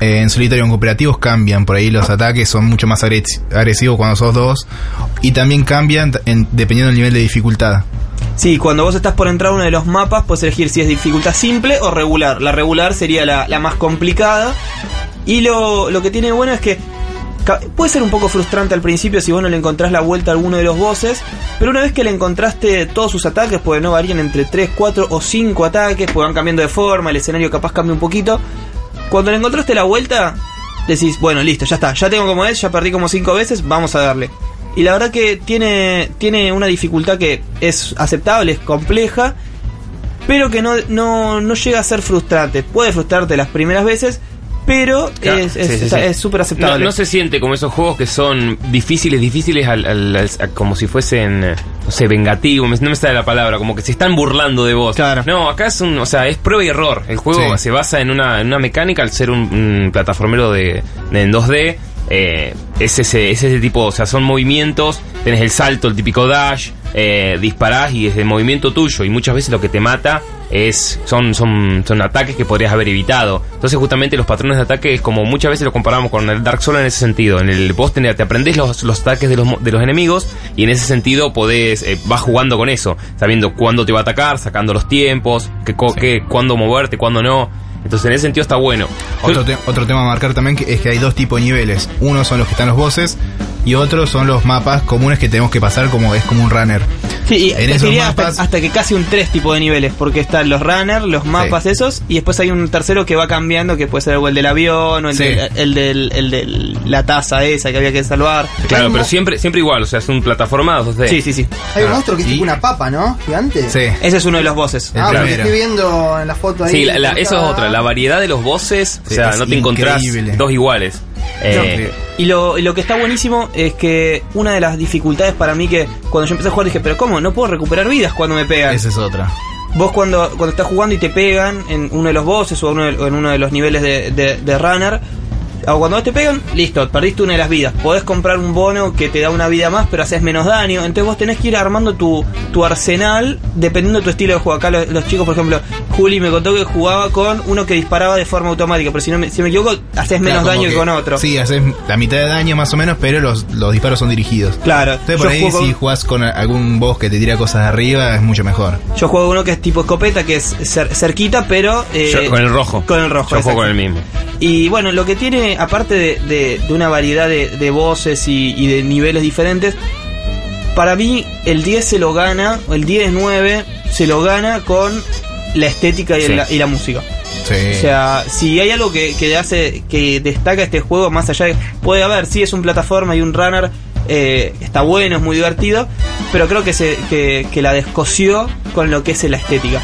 Speaker 3: eh, en solitario en cooperativos cambian por ahí los ataques, son mucho más agres- agresivos cuando sos dos y también cambian en- dependiendo del nivel de dificultad.
Speaker 4: Sí, cuando vos estás por entrar a uno de los mapas, puedes elegir si es dificultad simple o regular. La regular sería la, la más complicada. Y lo, lo que tiene bueno es que puede ser un poco frustrante al principio si vos no le encontrás la vuelta a alguno de los bosses. Pero una vez que le encontraste todos sus ataques, pues no varían entre 3, 4 o 5 ataques, pues van cambiando de forma, el escenario capaz cambia un poquito. Cuando le encontraste la vuelta, decís, bueno, listo, ya está, ya tengo como es, ya perdí como 5 veces, vamos a darle. Y la verdad que tiene, tiene una dificultad que es aceptable, es compleja, pero que no, no, no llega a ser frustrante. Puede frustrarte las primeras veces, pero
Speaker 2: Claro,
Speaker 4: es
Speaker 2: sí, sí, sí.
Speaker 4: súper
Speaker 2: No,
Speaker 4: aceptable.
Speaker 2: no se siente como esos juegos que son difíciles, difíciles, al, al- al- a- como si fuesen, no sé, vengativos, me- no me sale la palabra, como que se están burlando de vos.
Speaker 4: Claro.
Speaker 2: No, acá es un, o sea, es prueba y error. El juego se basa en una, en una mecánica al ser un, un plataformero de, de- en 2D. eh, es ese, es ese tipo, o sea, son movimientos, tenés el salto, el típico dash, eh, disparás y es el movimiento tuyo y muchas veces lo que te mata es son, son, son ataques que podrías haber evitado. Entonces justamente los patrones de ataque es como muchas veces lo comparamos con el Dark Souls en ese sentido. En el vos tenés- te aprendés los, los ataques de los, de los enemigos y en ese sentido podés, eh, vas jugando con eso, sabiendo cuándo te va a atacar, sacando los tiempos, qué, co- qué, cuándo moverte, cuándo no. Entonces en ese sentido está bueno.
Speaker 3: Otro, te- otro tema a marcar también que es que hay dos tipos de niveles. Uno son los que están los bosses y otros son los mapas comunes que tenemos que pasar como es como un runner.
Speaker 4: Sí, y
Speaker 3: En esos
Speaker 4: diría hasta,
Speaker 3: mapas-
Speaker 4: hasta que casi un tres tipo de niveles, porque están los runners, los mapas esos, y después hay un tercero que va cambiando, que puede ser o el del avión, o el,
Speaker 3: Sí.
Speaker 4: del, el del el del- la taza esa que había que salvar.
Speaker 2: Claro, pero siempre, siempre igual, o sea, es un plataforma 2D.
Speaker 4: Sí, sí, sí.
Speaker 5: Hay un
Speaker 3: Ah,
Speaker 5: monstruo que es
Speaker 3: y-
Speaker 5: tipo una papa, ¿no? Gigante.
Speaker 3: Sí.
Speaker 4: Ese es uno de los bosses.
Speaker 5: Ah, porque estoy viendo en la foto ahí.
Speaker 2: Sí, la- la- eso es otra, la variedad de los bosses, o sea, no te encontrás dos iguales. Eh,
Speaker 4: Y lo, y lo que está buenísimo es que una de las dificultades para mí que cuando yo empecé a jugar dije, pero ¿cómo? No puedo recuperar vidas cuando me pegan.
Speaker 3: Esa es otra.
Speaker 4: Vos cuando, cuando estás jugando y te pegan en uno de los bosses o, uno de- o en uno de los niveles de, de- de runner, o cuando te pegan, listo, perdiste una de las vidas. Podés comprar un bono que te da una vida más, pero haces menos daño. Entonces vos tenés que ir armando tu, tu arsenal dependiendo de tu estilo de juego. Acá los, los chicos, por ejemplo, Juli me contó que jugaba con uno que disparaba de forma automática, pero si no me, si me equivoco, haces menos
Speaker 3: Claro,
Speaker 4: daño que, con otro.
Speaker 3: Sí, haces la mitad de daño más o menos, pero los, los disparos son dirigidos.
Speaker 4: Claro,
Speaker 3: Entonces por ahí
Speaker 4: juego
Speaker 3: si jugás con algún boss que te tira cosas de arriba es mucho mejor.
Speaker 4: Yo juego uno que es tipo escopeta, que es cer- cerquita, pero... eh,
Speaker 2: yo- con el rojo.
Speaker 4: Con el rojo,
Speaker 2: Yo juego con el mismo.
Speaker 4: Y bueno, lo que tiene, aparte de, de- de una variedad de, de voces y, y de niveles diferentes, para mí el 10 se lo gana, el 10-9 se lo gana con la estética y,
Speaker 2: Sí.
Speaker 4: la, y la música.
Speaker 3: Sí.
Speaker 4: O sea, si hay algo que, que hace, que destaca este juego, más allá de. Puede haber, sí, es un plataforma y un runner, eh, está bueno, es muy divertido, pero creo que, se, que, que la descosió con lo que es la estética.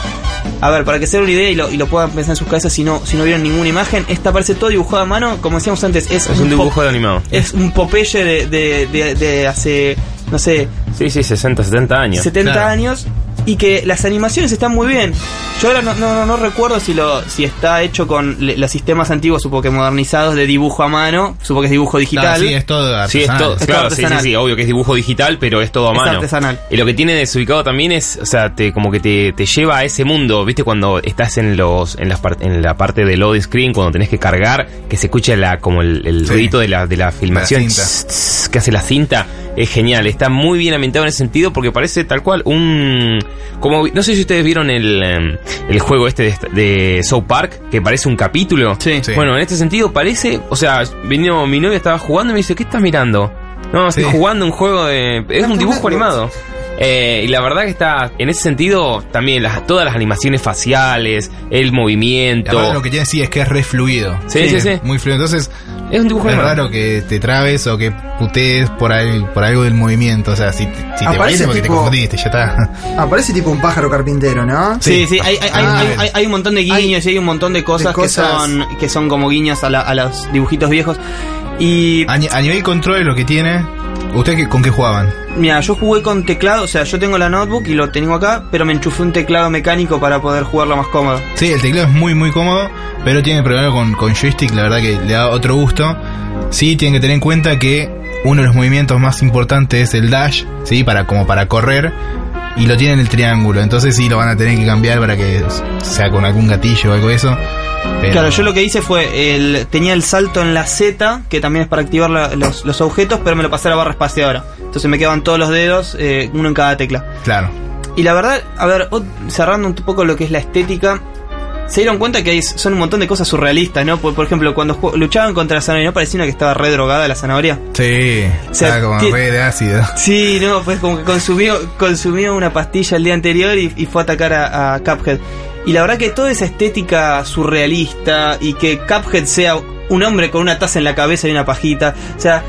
Speaker 4: A ver, para que se den una idea y lo, y lo puedan pensar en sus cabezas si no, si no vieron ninguna imagen, esta parece todo dibujado a mano, como decíamos antes, es,
Speaker 2: Es un dibujo de animado.
Speaker 4: Es un Popeye de, de, de, de hace, no sé,
Speaker 2: Sí, sí, 60, 70 años.
Speaker 4: 70
Speaker 3: Claro.
Speaker 4: años y que las animaciones están muy bien. Yo ahora no, no, no recuerdo si lo si está hecho con le- los sistemas antiguos, supongo que modernizados de dibujo a mano, supongo que es dibujo digital.
Speaker 3: Claro, sí, es todo
Speaker 2: Sí, es
Speaker 3: artesanal.
Speaker 2: todo,
Speaker 4: Es
Speaker 2: claro, sí, sí, sí, obvio que es dibujo digital, pero es todo a
Speaker 4: Es
Speaker 2: mano.
Speaker 4: artesanal.
Speaker 2: Y lo que tiene desubicado también es, o sea, te, como que te, te lleva a ese mundo, ¿viste? Cuando estás en los en, las par- en la parte de loading screen, cuando tenés que cargar, que se escucha la como el, el
Speaker 3: Sí.
Speaker 2: ruidito de la, de la filmación
Speaker 3: cinta.
Speaker 2: tss, tss, que hace la cinta, es genial, está muy bien ambientado en ese sentido porque parece tal cual un... como No sé si ustedes vieron el, em, el juego este de, de South Park, que parece un capítulo.
Speaker 4: Sí.
Speaker 2: Bueno, en este sentido parece, o sea, vino mi novia estaba jugando y me dice, ¿qué estás mirando? No, estoy
Speaker 3: Sí.
Speaker 2: jugando un juego de... Es un dibujo animado. Eh, y la verdad que está, en ese sentido, también las, todas las animaciones faciales, el movimiento.
Speaker 3: Aparte lo que tiene sí es que es re fluido.
Speaker 2: Sí, sí, sí.
Speaker 3: Muy fluido. Entonces
Speaker 2: Es un dibujo
Speaker 3: es
Speaker 2: animado.
Speaker 3: raro que te trabes o que putees por, ahí- por algo del movimiento. O sea, si, te- si te
Speaker 5: Aparece
Speaker 3: parece porque te
Speaker 5: tipo-
Speaker 3: confundiste, ya está.
Speaker 5: Aparece tipo un pájaro carpintero, ¿no?
Speaker 4: Sí, sí, hay, hay, hay-
Speaker 3: Ah,
Speaker 4: hay- hay- hay un montón de guiños y hay un montón de cosas,
Speaker 5: de cosas.
Speaker 4: que son que son como guiños a, la- a los dibujitos viejos. Y
Speaker 3: A, a nivel control lo que tiene, ¿ustedes con qué jugaban?
Speaker 4: mira, yo jugué con teclado, o sea, yo tengo la notebook y lo tengo acá, pero me enchufé un teclado mecánico para poder jugarlo más cómodo.
Speaker 3: Sí, el teclado es muy muy cómodo, pero tiene problema con, con joystick, la verdad que le da otro gusto. Sí, tienen que tener en cuenta que uno de los movimientos más importantes es el dash, sí, para como para correr y lo tiene en el triángulo, entonces sí lo van a tener que cambiar para que sea con algún gatillo o algo de eso. Pero-
Speaker 4: Claro, yo lo que hice fue, el, tenía el salto en la Z, que también es para activar la- los, los objetos, pero me lo pasé a la barra espaciadora. Entonces me quedaban todos los dedos, eh, uno en cada tecla.
Speaker 3: Claro.
Speaker 4: Y la verdad, a ver, cerrando un poco lo que es la estética, se dieron cuenta que hay, son un montón de cosas surrealistas, ¿no? Por, por ejemplo, cuando luchaban contra la zanahoria, ¿no parecía una que estaba re drogada la zanahoria?
Speaker 3: Sí,
Speaker 4: O sea,
Speaker 3: como re de ácido.
Speaker 4: Sí, no, pues como que consumió, consumió una pastilla el día anterior y, y fue a atacar a, a Cuphead. Y la verdad que toda esa estética surrealista y que Cuphead sea un hombre con una taza en la cabeza y una pajita, o sea,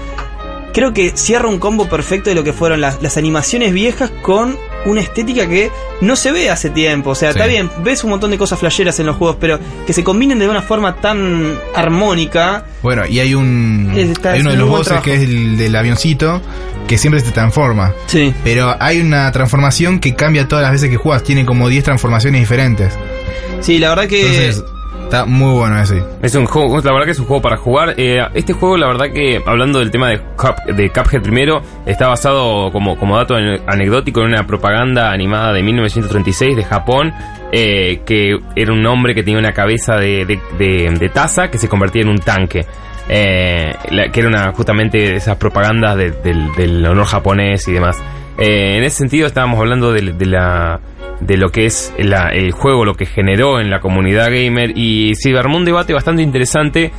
Speaker 4: creo que cierra un combo perfecto de lo que fueron las, las animaciones viejas con una estética que no se ve hace tiempo. O sea,
Speaker 3: Sí.
Speaker 4: está bien, ves un montón de cosas flasheras en los juegos, pero que se combinen de una forma tan armónica.
Speaker 3: Bueno, y hay un
Speaker 4: Está
Speaker 3: hay uno de los bosses
Speaker 4: trabajo.
Speaker 3: que es el del avioncito que siempre se transforma.
Speaker 4: Sí.
Speaker 3: Pero hay una transformación que cambia todas las veces que juegas, tiene como 10 transformaciones diferentes.
Speaker 4: Sí, la verdad que.
Speaker 3: Entonces, está muy bueno ese.
Speaker 2: Es un juego, la verdad que es un juego para jugar. Eh, este juego, la verdad que, hablando del tema de, Cup- de Cuphead primero, está basado como, como dato ane- anecdótico en una propaganda animada de 1936 de Japón, eh, que era un hombre que tenía una cabeza de, de, de- de taza que se convertía en un tanque. Eh, la- que era una justamente esas propagandas de- del, del honor japonés y demás. Eh, en ese sentido estábamos hablando de, la de lo que es el juego, lo que generó en la comunidad gamer y se armó un debate bastante interesante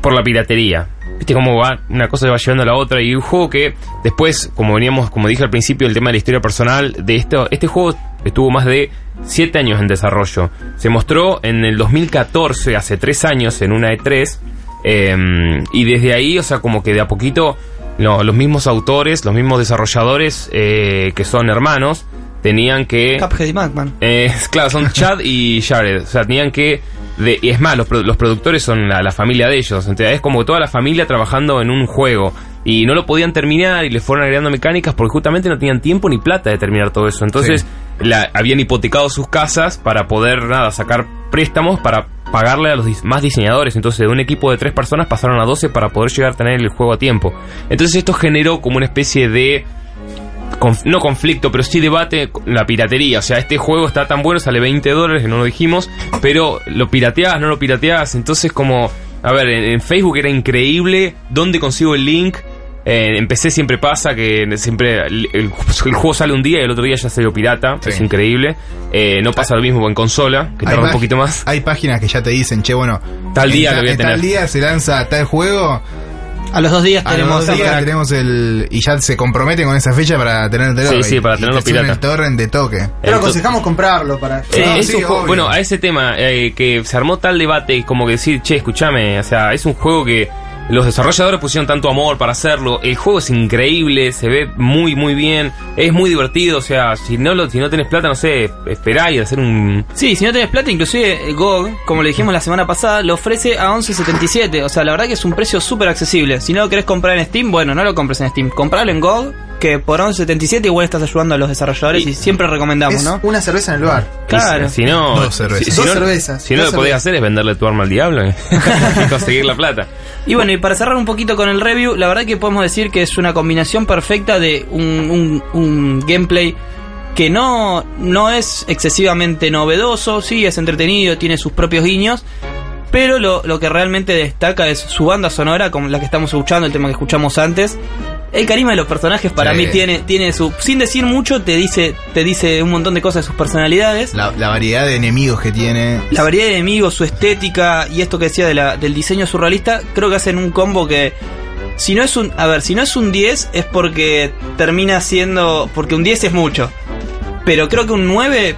Speaker 2: por la piratería. Viste cómo va, una cosa va llevando a la otra y un juego que después, como veníamos, como dije al principio, el tema de la historia personal de esto, este juego estuvo más de 7 años en desarrollo. Se mostró en el 2014, hace 3 años, en una E3, eh, y desde ahí, o sea, como que de a poquito lo- los mismos autores, los mismos desarrolladores, eh, que son hermanos, tenían que...
Speaker 4: Cuphead y Macman.
Speaker 2: Eh, claro, son Chad y Jared. O sea, tenían que. de- y es más, los, pro- los productores son la, la familia de ellos. Entonces, es como toda la familia trabajando en un juego. Y no lo podían terminar y le fueron agregando mecánicas porque justamente no tenían tiempo ni plata de terminar todo eso. Entonces, la, habían hipotecado sus casas para poder, nada, sacar préstamos para pagarle a los más diseñadores. Entonces, de un equipo de tres personas pasaron a 12 para poder llegar a tener el juego a tiempo. Entonces, esto generó como una especie de no conflicto, pero sí debate la piratería. O sea, este juego está tan bueno, sale 20 dólares, que no lo dijimos, pero lo pirateas, no lo pirateas. Entonces, como, a ver, en, en Facebook era increíble dónde consigo el link. Eh, en PC siempre pasa que siempre el, el- el juego sale un día y el otro día ya salió pirata.
Speaker 3: Sí.
Speaker 2: Es increíble. Eh, no pasa lo mismo en consola, que tarda un poquito más.
Speaker 3: Hay páginas que ya te dicen, che, bueno,
Speaker 2: Tal día
Speaker 3: en
Speaker 2: lo voy a
Speaker 3: en
Speaker 2: tener.
Speaker 3: tal día se lanza tal juego,
Speaker 4: A los dos días
Speaker 3: a los
Speaker 4: tenemos.
Speaker 3: dos días tenemos el... Y ya se comprometen con esa fecha para tenerlo.
Speaker 2: Sí, sí, para
Speaker 3: y
Speaker 2: tenerlo pirata.
Speaker 3: el torrent de toque.
Speaker 5: Pero aconsejamos comprarlo para.
Speaker 2: Eh,
Speaker 3: No,
Speaker 2: es
Speaker 3: sí,
Speaker 2: un juego-
Speaker 3: obvio.
Speaker 2: bueno, a ese tema, eh, que se armó tal debate como que decir, che, escúchame, o sea, es un juego que los desarrolladores pusieron tanto amor para hacerlo, el juego es increíble, se ve muy, muy bien, es muy divertido, o sea, si no lo, si no tenés plata, no sé, esperá y hacer un...
Speaker 4: Sí, si no tenés plata, inclusive eh, GOG, como le dijimos la semana pasada, lo ofrece a 11.77. O sea, la verdad que es un precio súper accesible. Si no lo querés comprar en Steam, bueno, no lo compres en Steam. Compralo en GOG, que por 11.77 igual estás ayudando a los desarrolladores y, siempre recomendamos,
Speaker 5: Es
Speaker 4: ¿no?
Speaker 5: una cerveza en el bar.
Speaker 4: Claro.
Speaker 2: Si no...
Speaker 3: Dos cervezas.
Speaker 2: Si, si
Speaker 5: Dos
Speaker 2: no,
Speaker 5: cervezas,
Speaker 2: Si no
Speaker 5: dos
Speaker 2: lo podés
Speaker 5: cervezas.
Speaker 2: hacer es venderle tu arma al diablo y, y conseguir la plata.
Speaker 4: Y bueno, y para cerrar un poquito con el review, la verdad que podemos decir que es una combinación perfecta de un, un- un gameplay que no, no es excesivamente novedoso, sí, es entretenido, tiene sus propios guiños, pero lo, lo que realmente destaca es su banda sonora, como la que estamos escuchando, el tema que escuchamos antes. El carisma de los personajes para
Speaker 3: Sí.
Speaker 4: mí tiene, tiene su... Sin decir mucho, te dice, te dice un montón de cosas de sus personalidades.
Speaker 3: La, la variedad de enemigos que tiene.
Speaker 4: La variedad de enemigos, su estética y esto que decía de la, del diseño surrealista, creo que hacen un combo que si no es un, a ver, si no es un 10 es porque termina siendo, porque un 10 es mucho. Pero creo que un 9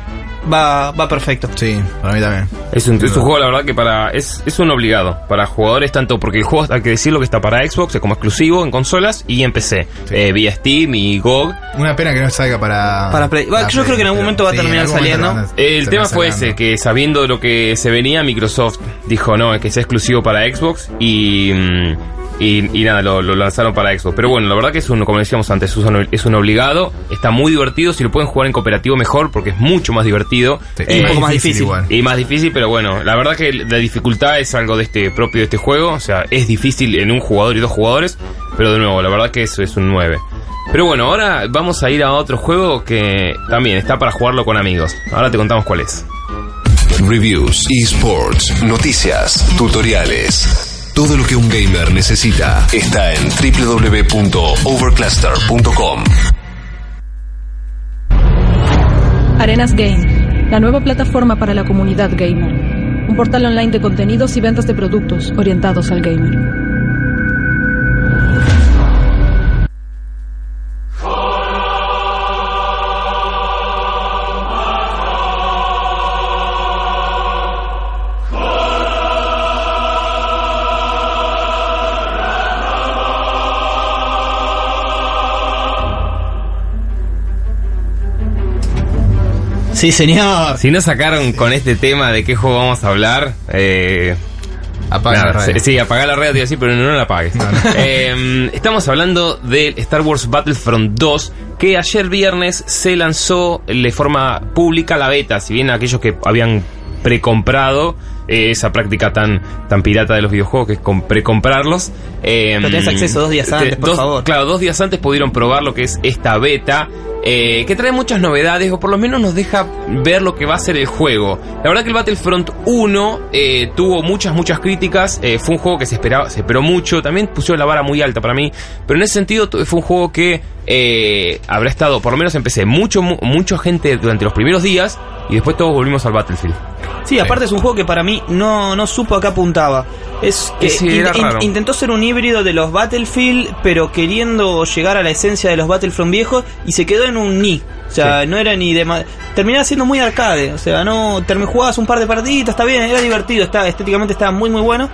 Speaker 4: va, va perfecto.
Speaker 3: Sí, para mí también.
Speaker 2: Es un, es un juego, la verdad, que para es, es un obligado para jugadores, tanto porque el juego, hay que decirlo, que está para Xbox, es como exclusivo en consolas y en PC, eh, vía Steam y GOG.
Speaker 3: Una pena que no salga para.
Speaker 4: Para Play. Yo creo que en algún momento va a terminar saliendo.
Speaker 3: lo van a
Speaker 2: El tema fue
Speaker 3: sacando.
Speaker 2: ese, que sabiendo lo que se venía, Microsoft dijo no, es que sea exclusivo para Xbox y, mm, y, y nada, lo, lo lanzaron para Xbox. Pero bueno, la verdad que es un, como decíamos antes, es un, es un obligado, está muy divertido, si lo pueden jugar en cooperativo mejor porque es mucho más divertido.
Speaker 3: Sí,
Speaker 2: Eh,
Speaker 4: un poco más difícil.
Speaker 3: igual.
Speaker 2: Y más difícil, pero bueno, la verdad que la dificultad es algo de este propio de este juego. O sea, es difícil en un jugador y dos jugadores. Pero de nuevo, la verdad que eso es un 9. Pero bueno, ahora vamos a ir a otro juego que también está para jugarlo con amigos. Ahora te contamos cuál es.
Speaker 1: Reviews, esports, noticias, tutoriales. Todo lo que un gamer necesita está en www.overcluster.com.
Speaker 8: Arenas Game, la nueva plataforma para la comunidad gamer. Un portal online de contenidos y ventas de productos orientados al gamer.
Speaker 4: Sí, señor.
Speaker 2: Si no sacaron con este tema de qué juego vamos a hablar, eh,
Speaker 3: Apaga
Speaker 2: nada,
Speaker 3: la radio.
Speaker 2: sí, sí, apagar la radio, te iba a decir, pero no, la apagues. Eh, estamos hablando del Star Wars Battlefront 2, que ayer viernes se lanzó de forma pública la beta. Si bien aquellos que habían precomprado eh, esa práctica tan tan pirata de los videojuegos que es con precomprarlos. Eh,
Speaker 4: Pero tenés acceso dos días
Speaker 2: te-
Speaker 4: antes, por
Speaker 2: dos-
Speaker 4: favor.
Speaker 2: Claro, dos días antes pudieron probar lo que es esta beta, eh, que trae muchas novedades, o por lo menos nos deja ver lo que va a ser el juego. La verdad que el Battlefront 1 eh, tuvo muchas, muchas críticas, eh, fue un juego que se esperaba, se esperó mucho, también pusieron la vara muy alta para mí, pero en ese sentido fue un juego que habrá estado, por lo menos empecé, mucho, mu- mucha gente durante los primeros días, y después todos volvimos al Battlefield.
Speaker 4: Sí, aparte es un juego que para mí no, no supo a qué apuntaba. Es que
Speaker 2: Sí,
Speaker 4: in-
Speaker 2: era
Speaker 4: in-
Speaker 2: raro.
Speaker 4: intentó ser un híbrido de los Battlefield, pero queriendo llegar a la esencia de los Battlefront viejos y se quedó en un ni. O sea,
Speaker 2: Sí.
Speaker 4: no era ni de... Terminaba siendo muy arcade. O sea, no... Jugabas un par de partiditas, está bien, era divertido, está, estéticamente estaba muy muy bueno.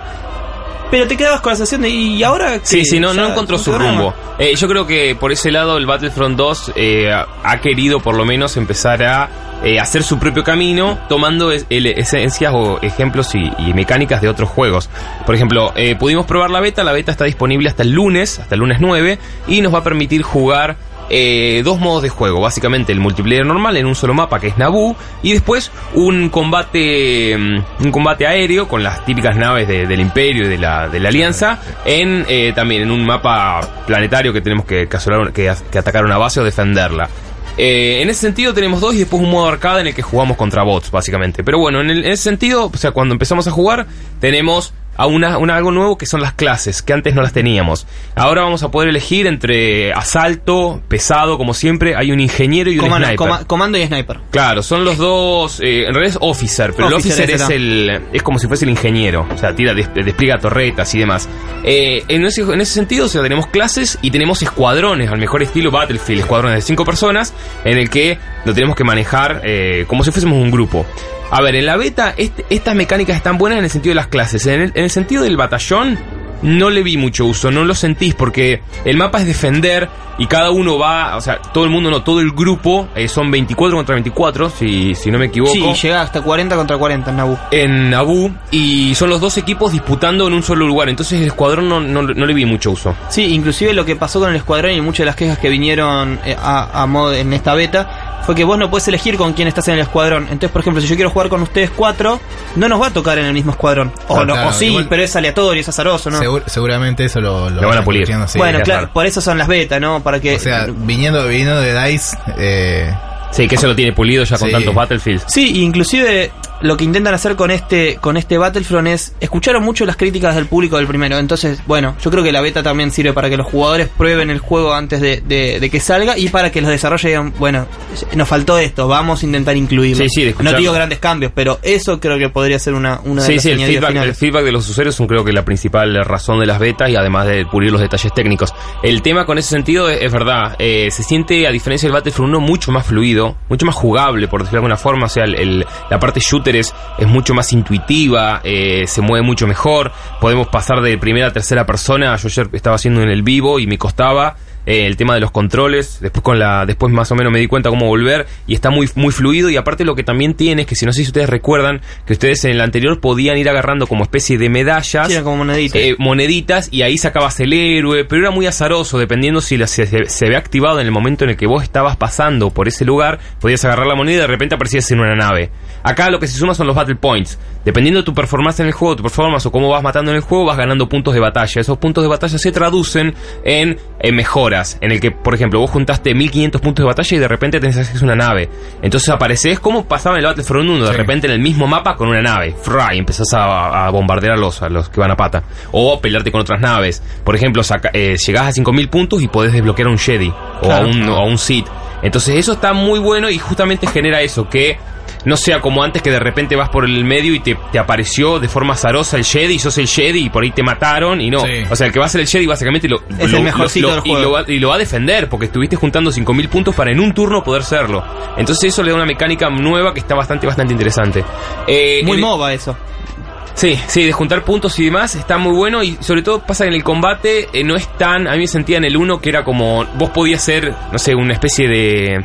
Speaker 4: Pero te quedabas con la sensación de... ¿Y ahora?
Speaker 2: Sí, sí, no, no encontró su rumbo. Eh, yo creo que por ese lado el Battlefront 2 eh, ha- querido por lo menos empezar a eh, hacer su propio camino, tomando es- el- esencias o ejemplos y, y mecánicas de otros juegos. Por ejemplo, pudimos probar la beta, la beta está disponible hasta el lunes, hasta el lunes 9, y nos va a permitir jugar eh, dos modos de juego. Básicamente el multiplayer normal en un solo mapa que es Naboo y después un combate mm, un combate aéreo con las típicas naves de- del Imperio y de la, de la Alianza en eh, también en un mapa planetario que tenemos que, que, que atacar una base o defenderla. Eh, en ese sentido tenemos dos y después un modo arcade en el que jugamos contra bots, básicamente. Pero bueno, en, el- en ese sentido, o sea, cuando empezamos a jugar, tenemos a una, una- algo nuevo que son las clases, que antes no las teníamos. Ahora vamos a poder elegir entre asalto, pesado, como siempre, hay un ingeniero y un
Speaker 4: Comando,
Speaker 2: sniper.
Speaker 4: coma- comando y sniper.
Speaker 2: Claro, son los dos. eh, en realidad es officer, pero
Speaker 4: Officer
Speaker 2: el officer es el. Es como si fuese el ingeniero. O sea, tira, des- despliega torretas y demás. Eh, en, ese, en ese sentido, o sea, tenemos clases y tenemos escuadrones, al mejor estilo Battlefield, escuadrones de cinco personas, en el que lo tenemos que manejar eh, como si fuésemos un grupo. A ver, en la beta, este- estas mecánicas están buenas en el sentido de las clases. En el, en el sentido del batallón, no le vi mucho uso, no lo sentís porque el mapa es defender y cada uno va, o sea, todo el mundo no, todo el grupo, eh, son 24 contra 24, si, si no me equivoco.
Speaker 4: Sí, llega hasta 40 contra 40 en Naboo.
Speaker 2: en Naboo y son los dos equipos disputando en un solo lugar, entonces el escuadrón no, no, no le vi mucho uso.
Speaker 4: Sí, inclusive lo que pasó con el escuadrón y muchas de las quejas que vinieron eh, a, a modo en esta beta fue que vos no puedes elegir con quién estás en el escuadrón. Entonces, por ejemplo, si yo quiero jugar con ustedes cuatro, no nos va a tocar en el mismo escuadrón. O,
Speaker 3: Claro,
Speaker 4: no,
Speaker 3: claro,
Speaker 4: o sí,
Speaker 3: igual-
Speaker 4: pero es aleatorio, es azaroso, ¿no?
Speaker 3: Segur- seguramente eso lo,
Speaker 2: Lo van a pulir.
Speaker 3: sí.
Speaker 4: bueno, claro,
Speaker 2: raro.
Speaker 4: por eso son las betas, ¿no? Para que...
Speaker 3: O sea, viniendo, viniendo de DICE, eh,
Speaker 2: Sí, que eso lo tiene pulido ya con
Speaker 3: Sí.
Speaker 2: tantos Battlefields.
Speaker 4: Sí, inclusive lo que intentan hacer con este con este Battlefront es escucharon mucho las críticas del público del primero. Entonces, bueno, yo creo que la beta también sirve para que los jugadores prueben el juego antes de, de- de que salga y para que los desarrolladores digan, bueno, nos faltó esto, vamos a intentar incluirlo.
Speaker 2: Sí, sí,
Speaker 4: no digo grandes cambios, pero eso creo que podría ser una, una de
Speaker 2: Sí,
Speaker 4: las
Speaker 2: sí, el feedback, el
Speaker 4: finales.
Speaker 2: feedback de los usuarios son creo que la principal razón de las betas y además de pulir los detalles técnicos. El tema con ese sentido es, es verdad, eh, se siente a diferencia del Battlefield 1 mucho más fluido, mucho más jugable por decirlo de alguna forma, o sea, el- el- la parte shooter es, mucho más intuitiva, eh, se mueve mucho mejor, podemos pasar de primera a tercera persona, yo ayer estaba haciendo en el vivo y me costaba eh, el tema de los controles, después con la después más o menos me di cuenta cómo volver y está muy muy fluido y aparte lo que también tiene es que si no sé si ustedes recuerdan que ustedes en el anterior podían ir agarrando como especie de medallas
Speaker 4: Sí, como moneditas.
Speaker 2: eh, moneditas y ahí sacabas el héroe, pero era muy azaroso, dependiendo si la- se, se, ve activado en el momento en el que vos estabas pasando por ese lugar, podías agarrar la moneda y de repente aparecías en una nave. Acá lo que se suma son los battle points. Dependiendo de tu performance en el juego, tu performance o cómo vas matando en el juego, vas ganando puntos de batalla. Esos puntos de batalla se traducen en, en en el que, por ejemplo, vos juntaste 1500 puntos de batalla y de repente tenés acceso a una nave. Entonces apareces como pasaba en el Battlefront 1, de
Speaker 3: Sí.
Speaker 2: repente en el mismo mapa con una nave. Fry, empezás a, a bombardear a los, a los que van a pata. O pelearte con otras naves. Por ejemplo, saca- eh, llegás a 5000 puntos y podés desbloquear a un Jedi. O, a un, o a un Sith. Entonces eso está muy bueno y justamente genera eso, que no sea como antes que de repente vas por el medio y te, te apareció de forma azarosa el Jedi y sos el Jedi y por ahí te mataron y no.
Speaker 3: Sí.
Speaker 2: O sea, el que va a ser el Jedi básicamente lo,
Speaker 4: Es
Speaker 2: lo-
Speaker 4: el mejorcito
Speaker 2: lo-
Speaker 4: del
Speaker 2: y lo va- y lo va a defender porque estuviste juntando 5000 puntos para en un turno poder serlo. Entonces eso le da una mecánica nueva que está bastante, bastante interesante. Eh,
Speaker 4: Muy
Speaker 2: el-
Speaker 4: MOBA eso.
Speaker 2: Sí, sí, de juntar puntos y demás, está muy bueno y sobre todo pasa que en el combate eh, no es tan, a mí me sentía en el 1 que era como, vos podías ser, no sé, una especie de,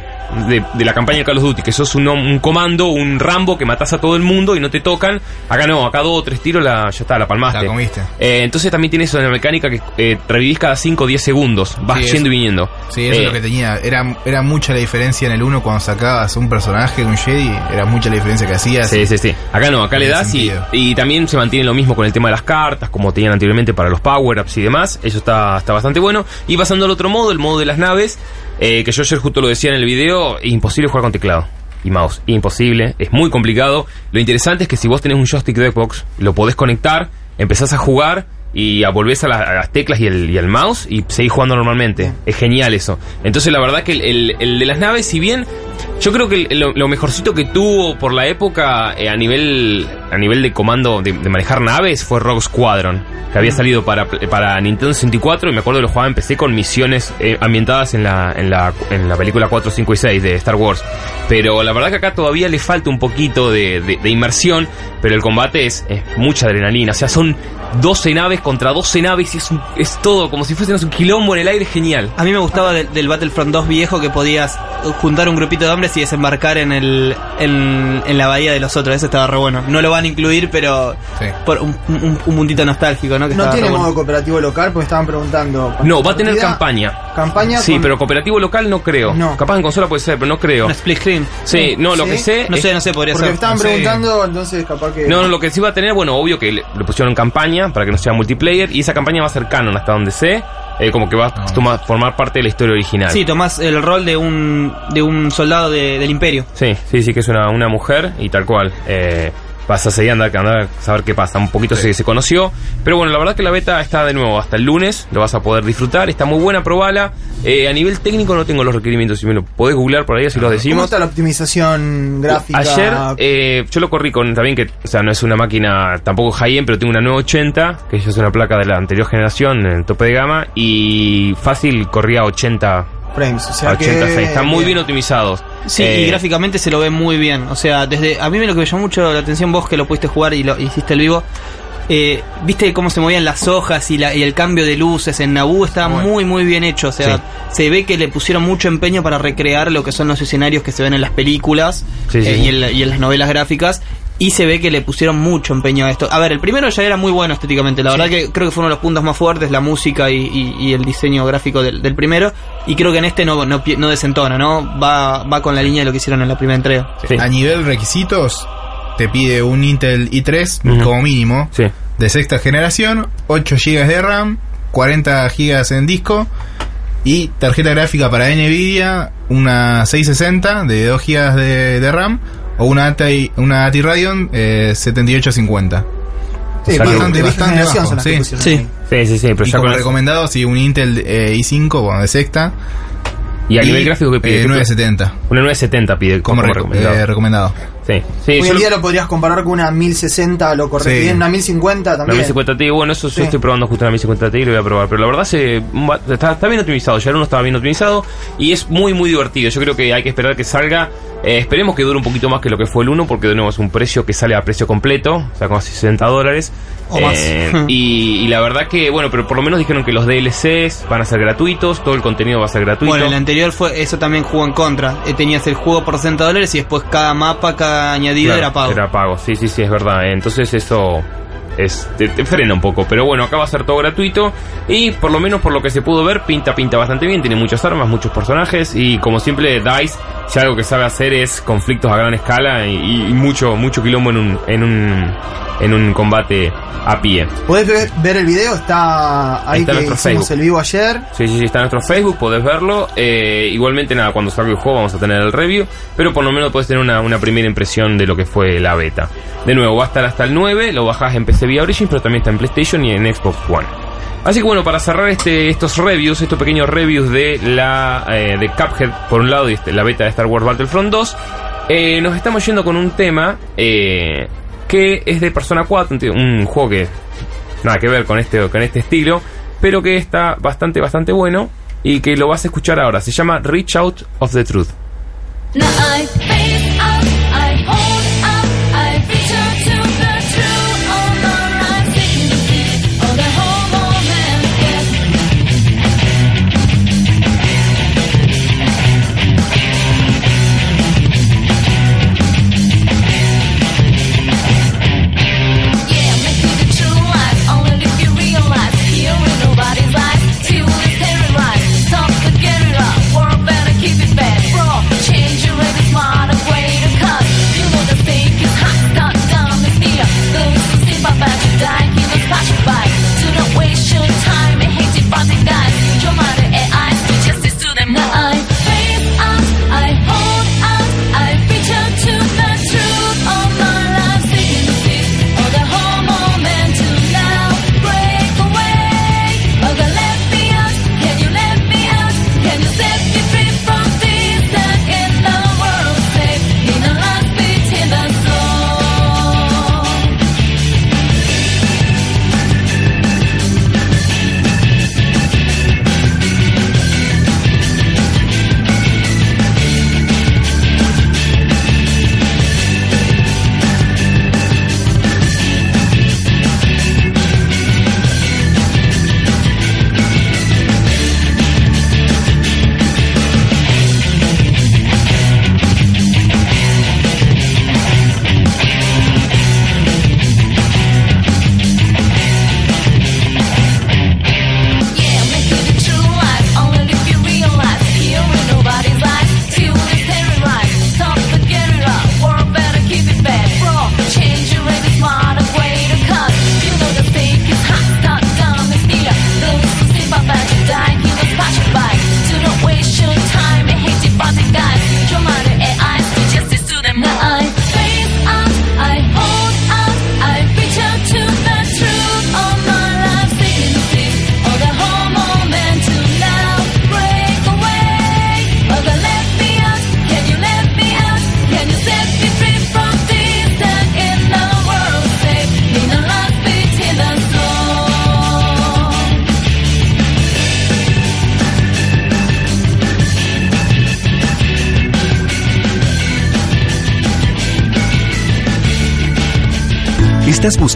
Speaker 2: de, de la campaña de Call of Duty, que sos un, un comando, un Rambo que matás a todo el mundo y no te tocan, acá no, acá dos o tres tiros la, ya está, la palmaste.
Speaker 3: La comiste.
Speaker 2: Eh, entonces también tiene eso de la mecánica que eh, revivís cada 5 o 10 segundos, vas
Speaker 3: Sí,
Speaker 2: yendo
Speaker 3: eso-
Speaker 2: y viniendo.
Speaker 3: Sí, eso
Speaker 2: Eh,
Speaker 3: es lo que tenía. Era, era mucha la diferencia en el 1 cuando sacabas un personaje, un Jedi. Era mucha la diferencia que hacías.
Speaker 2: Sí, sí, sí. Acá no, acá le das y, y también se mantiene lo mismo con el tema de las cartas, como tenían anteriormente para los power-ups y demás. Eso está, está bastante bueno. Y pasando al otro modo, el modo de las naves, eh, que yo ayer justo lo decía en el video, imposible jugar con teclado y mouse. Imposible, es muy complicado. Lo interesante es que si vos tenés un joystick de Xbox, lo podés conectar, empezás a jugar y a volvés a, la- a las teclas y el, y el mouse y seguís jugando normalmente. Es genial eso. Entonces la verdad que el, el- el de las naves, si bien yo creo que lo, lo mejorcito que tuvo por la época eh, a nivel a nivel de comando de, de manejar naves fue Rogue Squadron, que había salido para, para Nintendo 64 y me acuerdo que lo jugaba en PC con misiones eh, ambientadas en la, en, la, en la película 4, 5 y 6 de Star Wars. Pero la verdad que acá todavía le falta un poquito de, de- de inmersión, pero el combate es, es mucha adrenalina. O sea, son 12 naves contra 12 naves y es, un- es todo como si sé, un quilombo en el aire genial.
Speaker 4: A mí me gustaba del, del Battlefront 2 viejo que podías juntar un grupito de hombres y desembarcar en el en, en la bahía de los otros. Ese estaba re bueno. No lo van a incluir, pero
Speaker 3: Sí.
Speaker 4: por un, un, un puntito nostálgico, ¿no? Que
Speaker 5: No tiene modo
Speaker 4: bueno.
Speaker 5: cooperativo local porque estaban preguntando.
Speaker 2: No, va a tener campaña.
Speaker 5: Campaña
Speaker 2: Sí,
Speaker 5: con-
Speaker 2: pero cooperativo local no creo.
Speaker 5: No.
Speaker 2: Capaz en consola puede ser, pero no creo.
Speaker 4: Un split screen.
Speaker 2: Sí, no, lo
Speaker 5: Sí.
Speaker 2: que sé.
Speaker 4: No sé, no sé, podría
Speaker 5: Porque
Speaker 4: ser.
Speaker 5: estaban
Speaker 3: no sé.
Speaker 5: preguntando, entonces capaz que.
Speaker 2: No, no, lo que sí va a tener, bueno, obvio que le, le pusieron campaña para que no sea multiplayer y esa campaña va a ser canon hasta donde sé, eh, como que va a
Speaker 3: Ah.
Speaker 2: formar parte de la historia original.
Speaker 4: Sí, tomás el rol de un de un soldado de- del imperio.
Speaker 2: sí, sí, sí, que es una, una mujer y tal cual. Eh, vas a seguir andar, andar a saber qué pasa. Un poquito se, se conoció. Pero bueno, la verdad que la beta está de nuevo hasta el lunes. Lo vas a poder disfrutar. Está muy buena, probala. Eh, a nivel técnico no tengo los requerimientos. Si me lo podés googlear por ahí, así los
Speaker 5: ¿Cómo
Speaker 2: decimos.
Speaker 5: está la optimización gráfica?
Speaker 2: Ayer eh, yo lo corrí con también que, o sea, no es una máquina tampoco high-end, pero tengo una 980, que es una placa de la anterior generación en tope de gama, y fácil corría 80,
Speaker 5: frames, o sea
Speaker 2: 80
Speaker 5: que,
Speaker 2: frames. Están muy bien optimizados.
Speaker 4: Sí,
Speaker 2: Eh,
Speaker 4: y gráficamente se lo ve muy bien. O sea, desde a mí lo que me llamó mucho la atención vos que lo pudiste jugar y lo hiciste el vivo. eh, viste cómo se movían las hojas y, la, y el cambio de luces en Naboo estaba
Speaker 3: Bueno.
Speaker 4: muy muy bien hecho. O sea,
Speaker 2: Sí.
Speaker 4: se ve que le pusieron mucho empeño para recrear lo que son los escenarios que se ven en las películas
Speaker 2: Sí, sí,
Speaker 4: eh,
Speaker 2: sí.
Speaker 4: Y, en, la- y en las novelas gráficas. Y se ve que le pusieron mucho empeño a esto. A ver, el primero ya era muy bueno estéticamente. La verdad que creo que fue uno de los puntos más fuertes, la música y, y- y el diseño gráfico del, del primero. Y creo que en este no, no, desentona, ¿no? Va, va con la línea de lo que hicieron en la primera entrega.
Speaker 2: Sí.
Speaker 3: A nivel requisitos, te pide un Intel i3
Speaker 2: Ujú.
Speaker 3: como mínimo,
Speaker 2: Sí.
Speaker 3: de sexta generación, 8 GB de RAM, 40 GB en disco y tarjeta gráfica para Nvidia, una 660 de 2 GB de, de RAM o una ATI, una ATI Radeon eh, 7850.
Speaker 5: Sí, bastante,
Speaker 3: bajo, sí.
Speaker 4: Sí.
Speaker 2: Sí, sí, sí, pero
Speaker 3: Y
Speaker 2: ya
Speaker 3: como recomendado, sí, un Intel eh, i5 bueno, de sexta.
Speaker 2: Y a nivel gráfico que pide.
Speaker 3: eh,
Speaker 2: ¿Qué
Speaker 3: 970
Speaker 2: Una 970 pide
Speaker 3: como,
Speaker 2: como,
Speaker 3: reco-
Speaker 2: recomendado.
Speaker 3: eh, recomendado.
Speaker 2: Sí, sí,
Speaker 5: Hoy en día lo podrías comparar con una 1060, lo correcto.
Speaker 3: Sí.
Speaker 5: Bien, una 1050
Speaker 2: La
Speaker 5: también.
Speaker 2: 1050 Ti, bueno, eso
Speaker 5: Sí.
Speaker 2: yo estoy probando justo la 1050 Ti y lo voy a probar. Pero la verdad se, está, está bien optimizado. Ya el uno estaba bien optimizado y es muy, muy divertido. Yo creo que hay que esperar que salga. Eh, esperemos que dure un poquito más que lo que fue el 1, porque de nuevo es un precio que sale a precio completo, o sea, como 60 dólares.
Speaker 4: O más.
Speaker 2: Eh, y, y la verdad que, bueno, pero por lo menos dijeron que los DLCs van a ser gratuitos, todo el contenido va a ser gratuito.
Speaker 4: Bueno, el anterior fue, eso también jugó en contra. Eh, tenías el juego por 60 dólares y después cada mapa, cada añadido
Speaker 2: Claro,
Speaker 4: era pago.
Speaker 2: Era pago, sí, sí, sí, es verdad. eh. Entonces eso es, te, te frena un poco. Pero bueno, acá va a ser todo gratuito. Y por lo menos por lo que se pudo ver, pinta, pinta bastante bien. Tiene muchas armas, muchos personajes. Y como siempre, DICE, si algo que sabe hacer es conflictos a gran escala y, y mucho, mucho quilombo en un, en un, en un combate a pie.
Speaker 5: Podés ver, ver el video, está ahí
Speaker 2: Está
Speaker 5: que hicimos
Speaker 2: Facebook.
Speaker 5: el vivo ayer.
Speaker 2: Sí, sí, sí, está en nuestro Facebook, podés verlo. Eh, igualmente, nada, cuando salga el juego vamos a tener el review, pero por lo menos podés tener una, una primera impresión de lo que fue la beta. De nuevo, va a estar hasta el 9, lo bajás en PC vía Origin, pero también está en PlayStation y en Xbox One. Así que bueno, para cerrar este, estos reviews, estos pequeños reviews de la eh, de Cuphead por un lado y este, la beta de Star Wars Battlefront 2, eh, nos estamos yendo con un tema eh, que es de Persona 4, un, juego que nada que ver con este, con este estilo, pero que está bastante, bastante bueno y que lo vas a escuchar ahora. Se llama Reach Out of the Truth.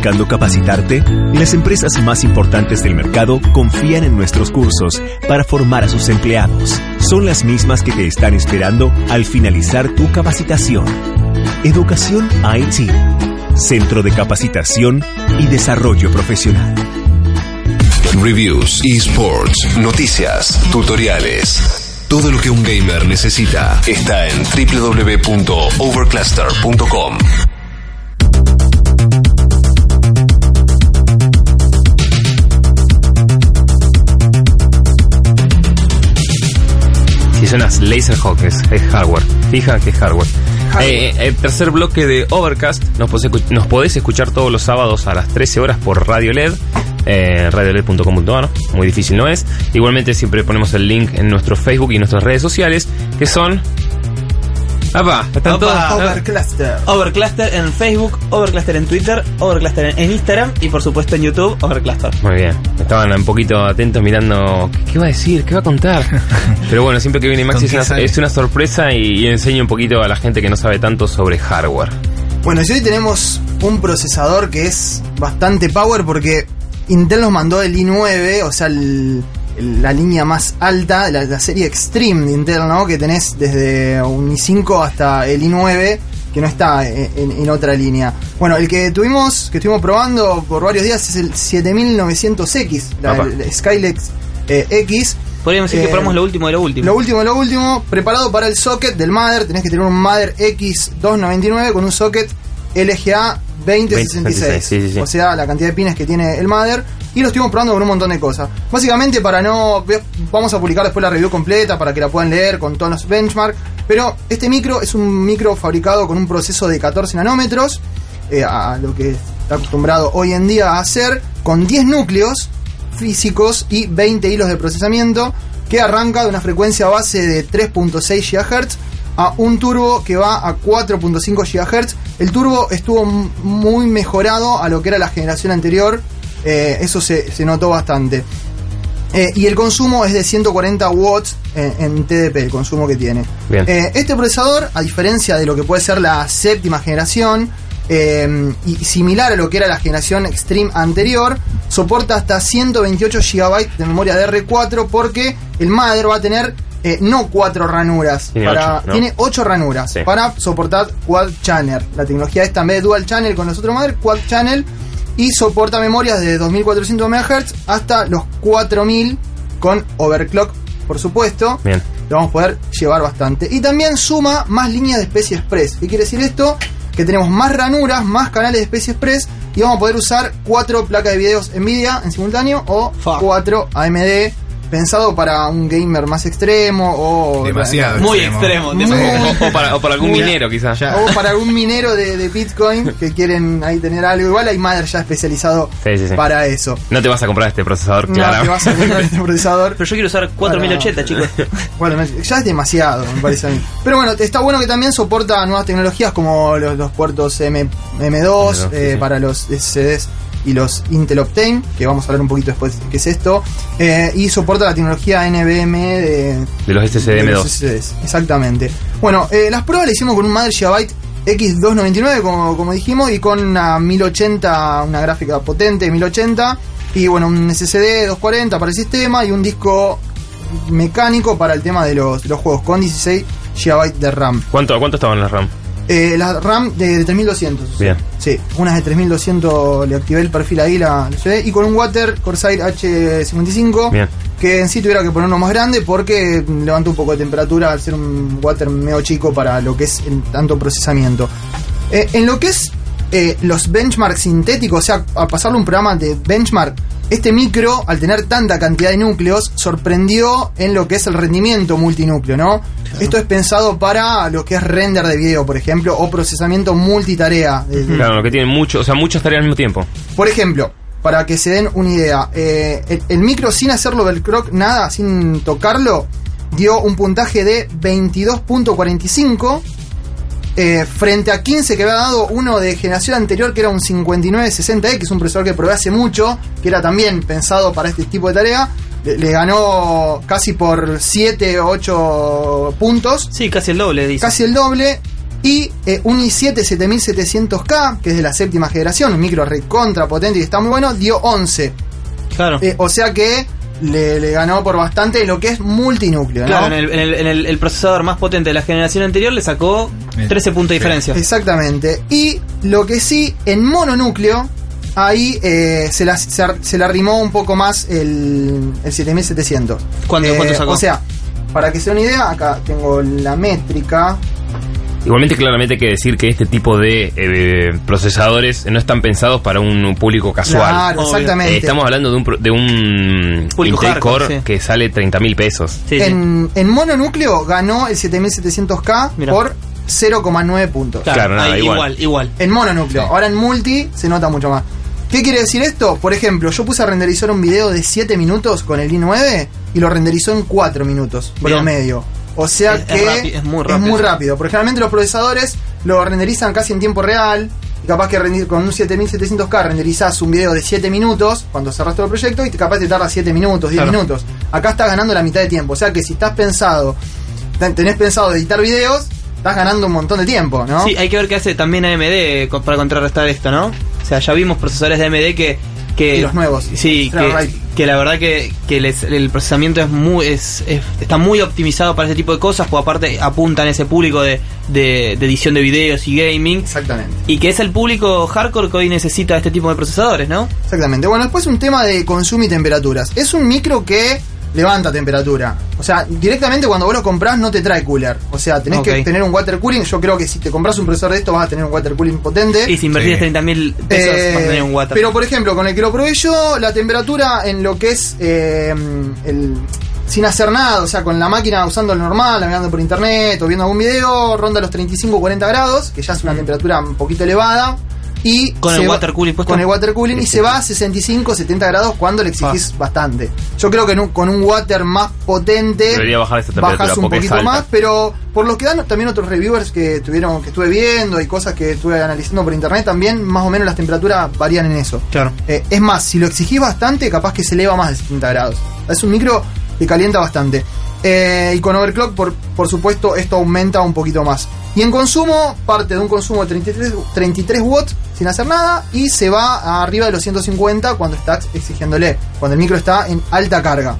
Speaker 9: Buscando capacitarte? Las empresas más importantes del mercado confían en nuestros cursos para formar a sus empleados. Son las mismas que te están esperando al finalizar tu capacitación. Educación IT. Centro de Capacitación y Desarrollo Profesional.
Speaker 1: Reviews, esports, noticias, tutoriales. Todo lo que un gamer necesita está en www.overcluster.com.
Speaker 2: Suenas Laserhawk es, es hardware. Fija que es hardware. Eh, el tercer bloque de Overcast nos nos podés escuchar todos los sábados a las 13 horas por Radio LED. Eh, radioled.com.ar, muy difícil no es. Igualmente siempre ponemos el link en nuestro Facebook y nuestras redes sociales, que son... ¡Apa! Están todos...
Speaker 5: Overcluster.
Speaker 4: Overcluster en Facebook, Overcluster en Twitter, Overcluster en- Instagram y por supuesto en YouTube, Overcluster.
Speaker 2: Muy bien, estaban un poquito atentos mirando qué, va a decir, qué va a contar. Pero bueno, siempre que viene Maxi
Speaker 3: ¿Con
Speaker 2: es una,
Speaker 3: sale?
Speaker 2: es una sorpresa y, y enseña un poquito a la gente que no sabe tanto sobre hardware.
Speaker 5: Bueno, y hoy tenemos un procesador que es bastante power porque Intel nos mandó el i9, o sea, el- la línea más alta, la, la serie Extreme de Intel, ¿no? Que tenés desde un i5 hasta el i9, que no está en, en- en otra línea. Bueno, el que tuvimos, que estuvimos probando por varios días es el 7900X, la, el Skylex eh, X.
Speaker 4: Podríamos decir
Speaker 5: Eh,
Speaker 4: que probamos lo último de lo último.
Speaker 5: Lo último, lo último, preparado para el socket del Mother. Tenés que tener un Mother X299 con un socket LGA 2066.
Speaker 2: 2066, sí, sí, sí.
Speaker 5: O sea, la cantidad de pines que tiene el Mother. Y lo estuvimos probando con un montón de cosas. Básicamente, para no. Vamos a publicar después la review completa para que la puedan leer con todos los benchmarks. Pero este micro es un micro fabricado con un proceso de 14 nanómetros. eh, a lo que está acostumbrado hoy en día a hacer. Con 10 núcleos físicos y 20 hilos de procesamiento que arranca de una frecuencia base de 3.6 GHz a un turbo que va a 4.5 GHz. El turbo estuvo muy mejorado a lo que era la generación anterior, eh, eso se, se notó bastante. Eh, y el consumo es de 140 watts en, en TDP, el consumo que tiene. Eh, este procesador, a diferencia de lo que puede ser la séptima generación, y similar a lo que era la generación Extreme anterior, soporta hasta 128 GB de memoria DR4 porque el Mother va a tener eh, no cuatro ranuras,
Speaker 2: Tiene
Speaker 5: para,
Speaker 2: ocho, ¿no?
Speaker 5: tiene ocho ranuras
Speaker 2: Sí.
Speaker 5: para soportar Quad Channel. La tecnología esta en vez de Dual Channel con los otros Mother, Quad Channel y soporta memorias de 2400 MHz hasta los 4000 con overclock, por supuesto.
Speaker 2: Bien.
Speaker 5: Lo vamos a poder llevar bastante. Y también suma más líneas de Specie Express. ¿Qué quiere decir esto? Que tenemos más ranuras, más canales de Specie Express y vamos a poder usar cuatro placas de videos Nvidia en simultáneo o
Speaker 4: Fuck.
Speaker 5: cuatro AMD pensado para un gamer más extremo o
Speaker 3: Demasiado.
Speaker 4: Muy extremo.
Speaker 5: Muy-
Speaker 4: demasiado.
Speaker 2: O, o para, o para algún
Speaker 5: Muy-
Speaker 2: minero, quizás.
Speaker 3: Ya.
Speaker 5: o para algún minero de, de Bitcoin que quieren ahí tener algo. Igual hay Mother ya especializado
Speaker 2: Sí, sí, sí.
Speaker 5: para eso.
Speaker 2: No te vas a comprar este procesador,
Speaker 5: No,
Speaker 2: claro.
Speaker 5: te vas a comprar este procesador.
Speaker 4: Pero yo quiero usar 4080, chicos.
Speaker 5: Bueno, no, ya es demasiado, me parece a mí. Pero bueno, está bueno que también soporta nuevas tecnologías como los, los puertos M, M2
Speaker 2: M2, sí,
Speaker 5: eh,
Speaker 2: sí.
Speaker 5: para los SSDs y los Intel Optane, que vamos a hablar un poquito después de qué es esto. Eh, y soporta la tecnología NVMe de,
Speaker 2: De los SSD
Speaker 5: de los
Speaker 2: M2.
Speaker 5: SSDs, exactamente. Bueno, eh, las pruebas las hicimos con un Mother Gigabyte X299, como, como dijimos, y con una 1080, una gráfica potente 1080, y bueno, un SSD 240 para el sistema y un disco mecánico para el tema de los, de los juegos con 16 GB de RAM.
Speaker 2: ¿Cuánto, ¿Cuánto estaban las RAM?
Speaker 5: Eh, la RAM de, de 3200.
Speaker 2: Bien.
Speaker 5: Sí, unas de 3200 le activé el perfil ahí, la, la llevé, y con un Water Corsair H55
Speaker 2: Bien.
Speaker 5: que en sí tuviera que poner uno más grande porque levanta un poco de temperatura al ser un water medio chico para lo que es el tanto procesamiento. Eh, en lo que es eh, los benchmarks sintéticos, o sea, a pasarle un programa de benchmark, este micro, al tener tanta cantidad de núcleos, sorprendió en lo que es el rendimiento multinúcleo, ¿no? Esto es pensado para lo que es render de video, por ejemplo, o procesamiento multitarea.
Speaker 2: Claro, que tienen mucho, o sea, muchas tareas al mismo tiempo.
Speaker 5: por ejemplo, para que se den una idea, eh, el, el micro sin hacerlo del croc, nada, sin tocarlo, dio un puntaje de 22.45 eh, frente a 15 que había dado uno de generación anterior que era un 5960X, un procesador que probé hace mucho, que era también pensado para este tipo de tarea. Le, le ganó casi por 7 o 8 puntos
Speaker 4: Sí, casi el doble, dice.
Speaker 5: casi el doble. Y eh, un i7 7700K, que es de la séptima generación, un micro recontra potente y está muy bueno, dio 11.
Speaker 4: Claro.
Speaker 5: Eh, o sea que le, le ganó por bastante lo que es multinúcleo. ¿no?
Speaker 4: Claro, en, el, en el- en el- el procesador más potente de la generación anterior le sacó 13 puntos de diferencia.
Speaker 5: Exactamente. Y lo que sí, en mononúcleo, ahí eh, se, la, se, le arrimó un poco más el, el 7700.
Speaker 4: ¿Cuánto-
Speaker 5: Eh,
Speaker 4: cuánto sacó?
Speaker 5: O sea, para que se den una idea, acá tengo la métrica.
Speaker 2: Igualmente, claramente hay que decir que este tipo de eh, procesadores no están pensados para un público casual.
Speaker 5: Claro,
Speaker 4: Obvio.
Speaker 5: exactamente.
Speaker 2: Eh, estamos hablando de un, pro- de un
Speaker 4: Público
Speaker 2: Intel
Speaker 4: hardcore,
Speaker 2: Core
Speaker 4: sí.
Speaker 2: que sale 30 mil pesos.
Speaker 4: Sí, sí.
Speaker 5: en, en mononúcleo ganó el 7700K
Speaker 4: Mirá.
Speaker 5: por 0,9 puntos.
Speaker 4: Claro,
Speaker 2: claro, nada,
Speaker 4: ahí,
Speaker 2: igual.
Speaker 4: igual, igual.
Speaker 5: En mononúcleo. Ahora en multi se nota mucho más. ¿Qué quiere decir esto? Por ejemplo, yo puse a renderizar un video de 7 minutos con el i9 y lo renderizó en 4 minutos
Speaker 4: Bien.
Speaker 5: promedio. O sea
Speaker 4: Es- es
Speaker 5: que
Speaker 4: rápido, es muy rápido.
Speaker 5: Porque generalmente los procesadores lo renderizan casi en tiempo real. Y capaz que con un 7700K renderizás un video de 7 minutos cuando cerras todo el proyecto y capaz te tarda 7 minutos, 10
Speaker 4: Claro.
Speaker 5: minutos. Acá estás ganando la mitad de tiempo. O sea que si estás pensado, ten- tenés pensado editar videos, estás ganando un montón de tiempo, ¿no?
Speaker 4: Sí, hay que ver qué hace también AMD co- para contrarrestar esto, ¿no? O sea, ya vimos procesadores de AMD que... que
Speaker 5: Y los nuevos.
Speaker 4: Sí, que, que la verdad que, que les- el procesamiento es muy es, es- está muy optimizado para ese tipo de cosas, porque aparte apuntan a ese público de, de- de edición de videos y gaming.
Speaker 5: Exactamente.
Speaker 4: Y que es el público hardcore que hoy necesita este tipo de procesadores, ¿no?
Speaker 5: Exactamente. Bueno, después un tema de consumo y temperaturas. Es un micro que levanta temperatura. O sea, directamente cuando vos lo comprás no te trae cooler. O sea, tenés que tener un water cooling. Yo creo que si te compras un procesador de esto vas a tener un water cooling potente.
Speaker 4: Y si invertís
Speaker 3: Sí.
Speaker 4: 30 mil pesos
Speaker 5: Eh,
Speaker 4: vas a tener un water.
Speaker 5: Pero por ejemplo, con el que lo probé yo, la temperatura en lo que es eh, el sin hacer nada, o sea, con la máquina usando el normal, navegando por internet o viendo algún video, ronda los 35-40 grados, que ya es una temperatura un poquito elevada. Y
Speaker 4: ¿Con
Speaker 5: se
Speaker 4: el
Speaker 5: va-
Speaker 4: water cooling puesto?
Speaker 5: Con el water cooling y se va a 65-70 grados cuando le exigís bastante. Yo creo que un- con un water más potente
Speaker 2: Debería bajar esa temperatura
Speaker 5: bajas un poquito
Speaker 2: alta.
Speaker 5: más, pero por lo que dan también otros reviewers que tuvieron que estuve viendo y cosas que estuve analizando por internet también más o menos las temperaturas varían en eso
Speaker 4: Claro.
Speaker 5: Eh, es más si lo exigís bastante capaz que se eleva más de 70 grados es un micro que calienta bastante Eh, y con overclock por, por supuesto esto aumenta un poquito más y en consumo parte de un consumo de 33, 33 watts sin hacer nada y se va arriba de los 150 cuando estás exigiéndole cuando el micro está en alta carga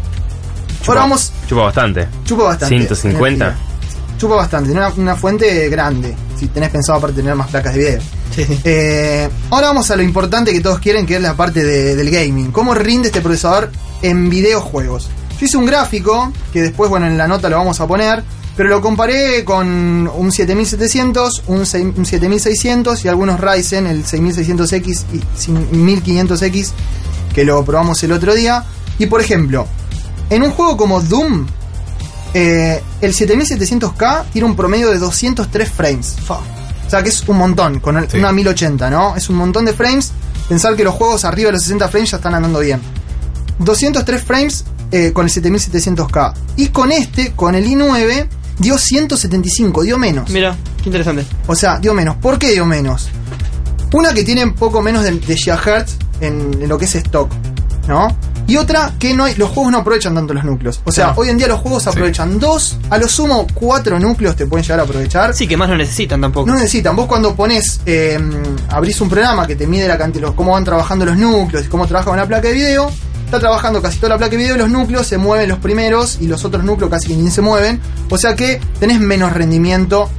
Speaker 2: Chupa,
Speaker 5: ahora vamos
Speaker 2: chupa bastante.
Speaker 5: chupa bastante
Speaker 2: 150.
Speaker 5: energía. Chupa bastante, tiene una, una fuente grande. Si tenés pensado aparte tener más placas de video.
Speaker 4: Sí.
Speaker 5: Eh, ahora vamos a lo importante que todos quieren, que es la parte de- del gaming. ¿Cómo rinde este procesador en videojuegos? Yo hice un gráfico, que después, bueno, en la nota lo vamos a poner, pero lo comparé con un 7700, un, seis- un 7600 y algunos Ryzen, el 6600X y 1500X, que lo probamos el otro día. Y por ejemplo, en un juego como Doom, eh, el 7700K tiene un promedio de 203 frames. O sea que es un montón, con el-
Speaker 3: Sí.
Speaker 5: una 1080, ¿no? Es un montón de frames. Pensar que los juegos arriba de los 60 frames ya están andando bien. 203 frames eh, con el 7700K. Y con este, con el i9, dio 175, dio menos.
Speaker 4: Mira, qué interesante.
Speaker 5: O sea, dio menos. ¿Por qué dio menos? Una que tiene poco menos de, de gigahertz en, en lo que es stock, ¿no? Y otra que no hay, los juegos no aprovechan tanto los núcleos. O sea,
Speaker 4: Claro.
Speaker 5: hoy en día los juegos aprovechan dos, a lo sumo cuatro núcleos te pueden llegar a aprovechar.
Speaker 4: Sí, que más no necesitan tampoco.
Speaker 5: No necesitan. Vos cuando pones, eh, abrís un programa que te mide la cantidad, los- cómo van trabajando los núcleos y cómo trabaja una placa de video, está trabajando casi toda la placa de video, los núcleos se mueven los primeros y los otros núcleos casi que ni se mueven. O sea que tenés menos rendimiento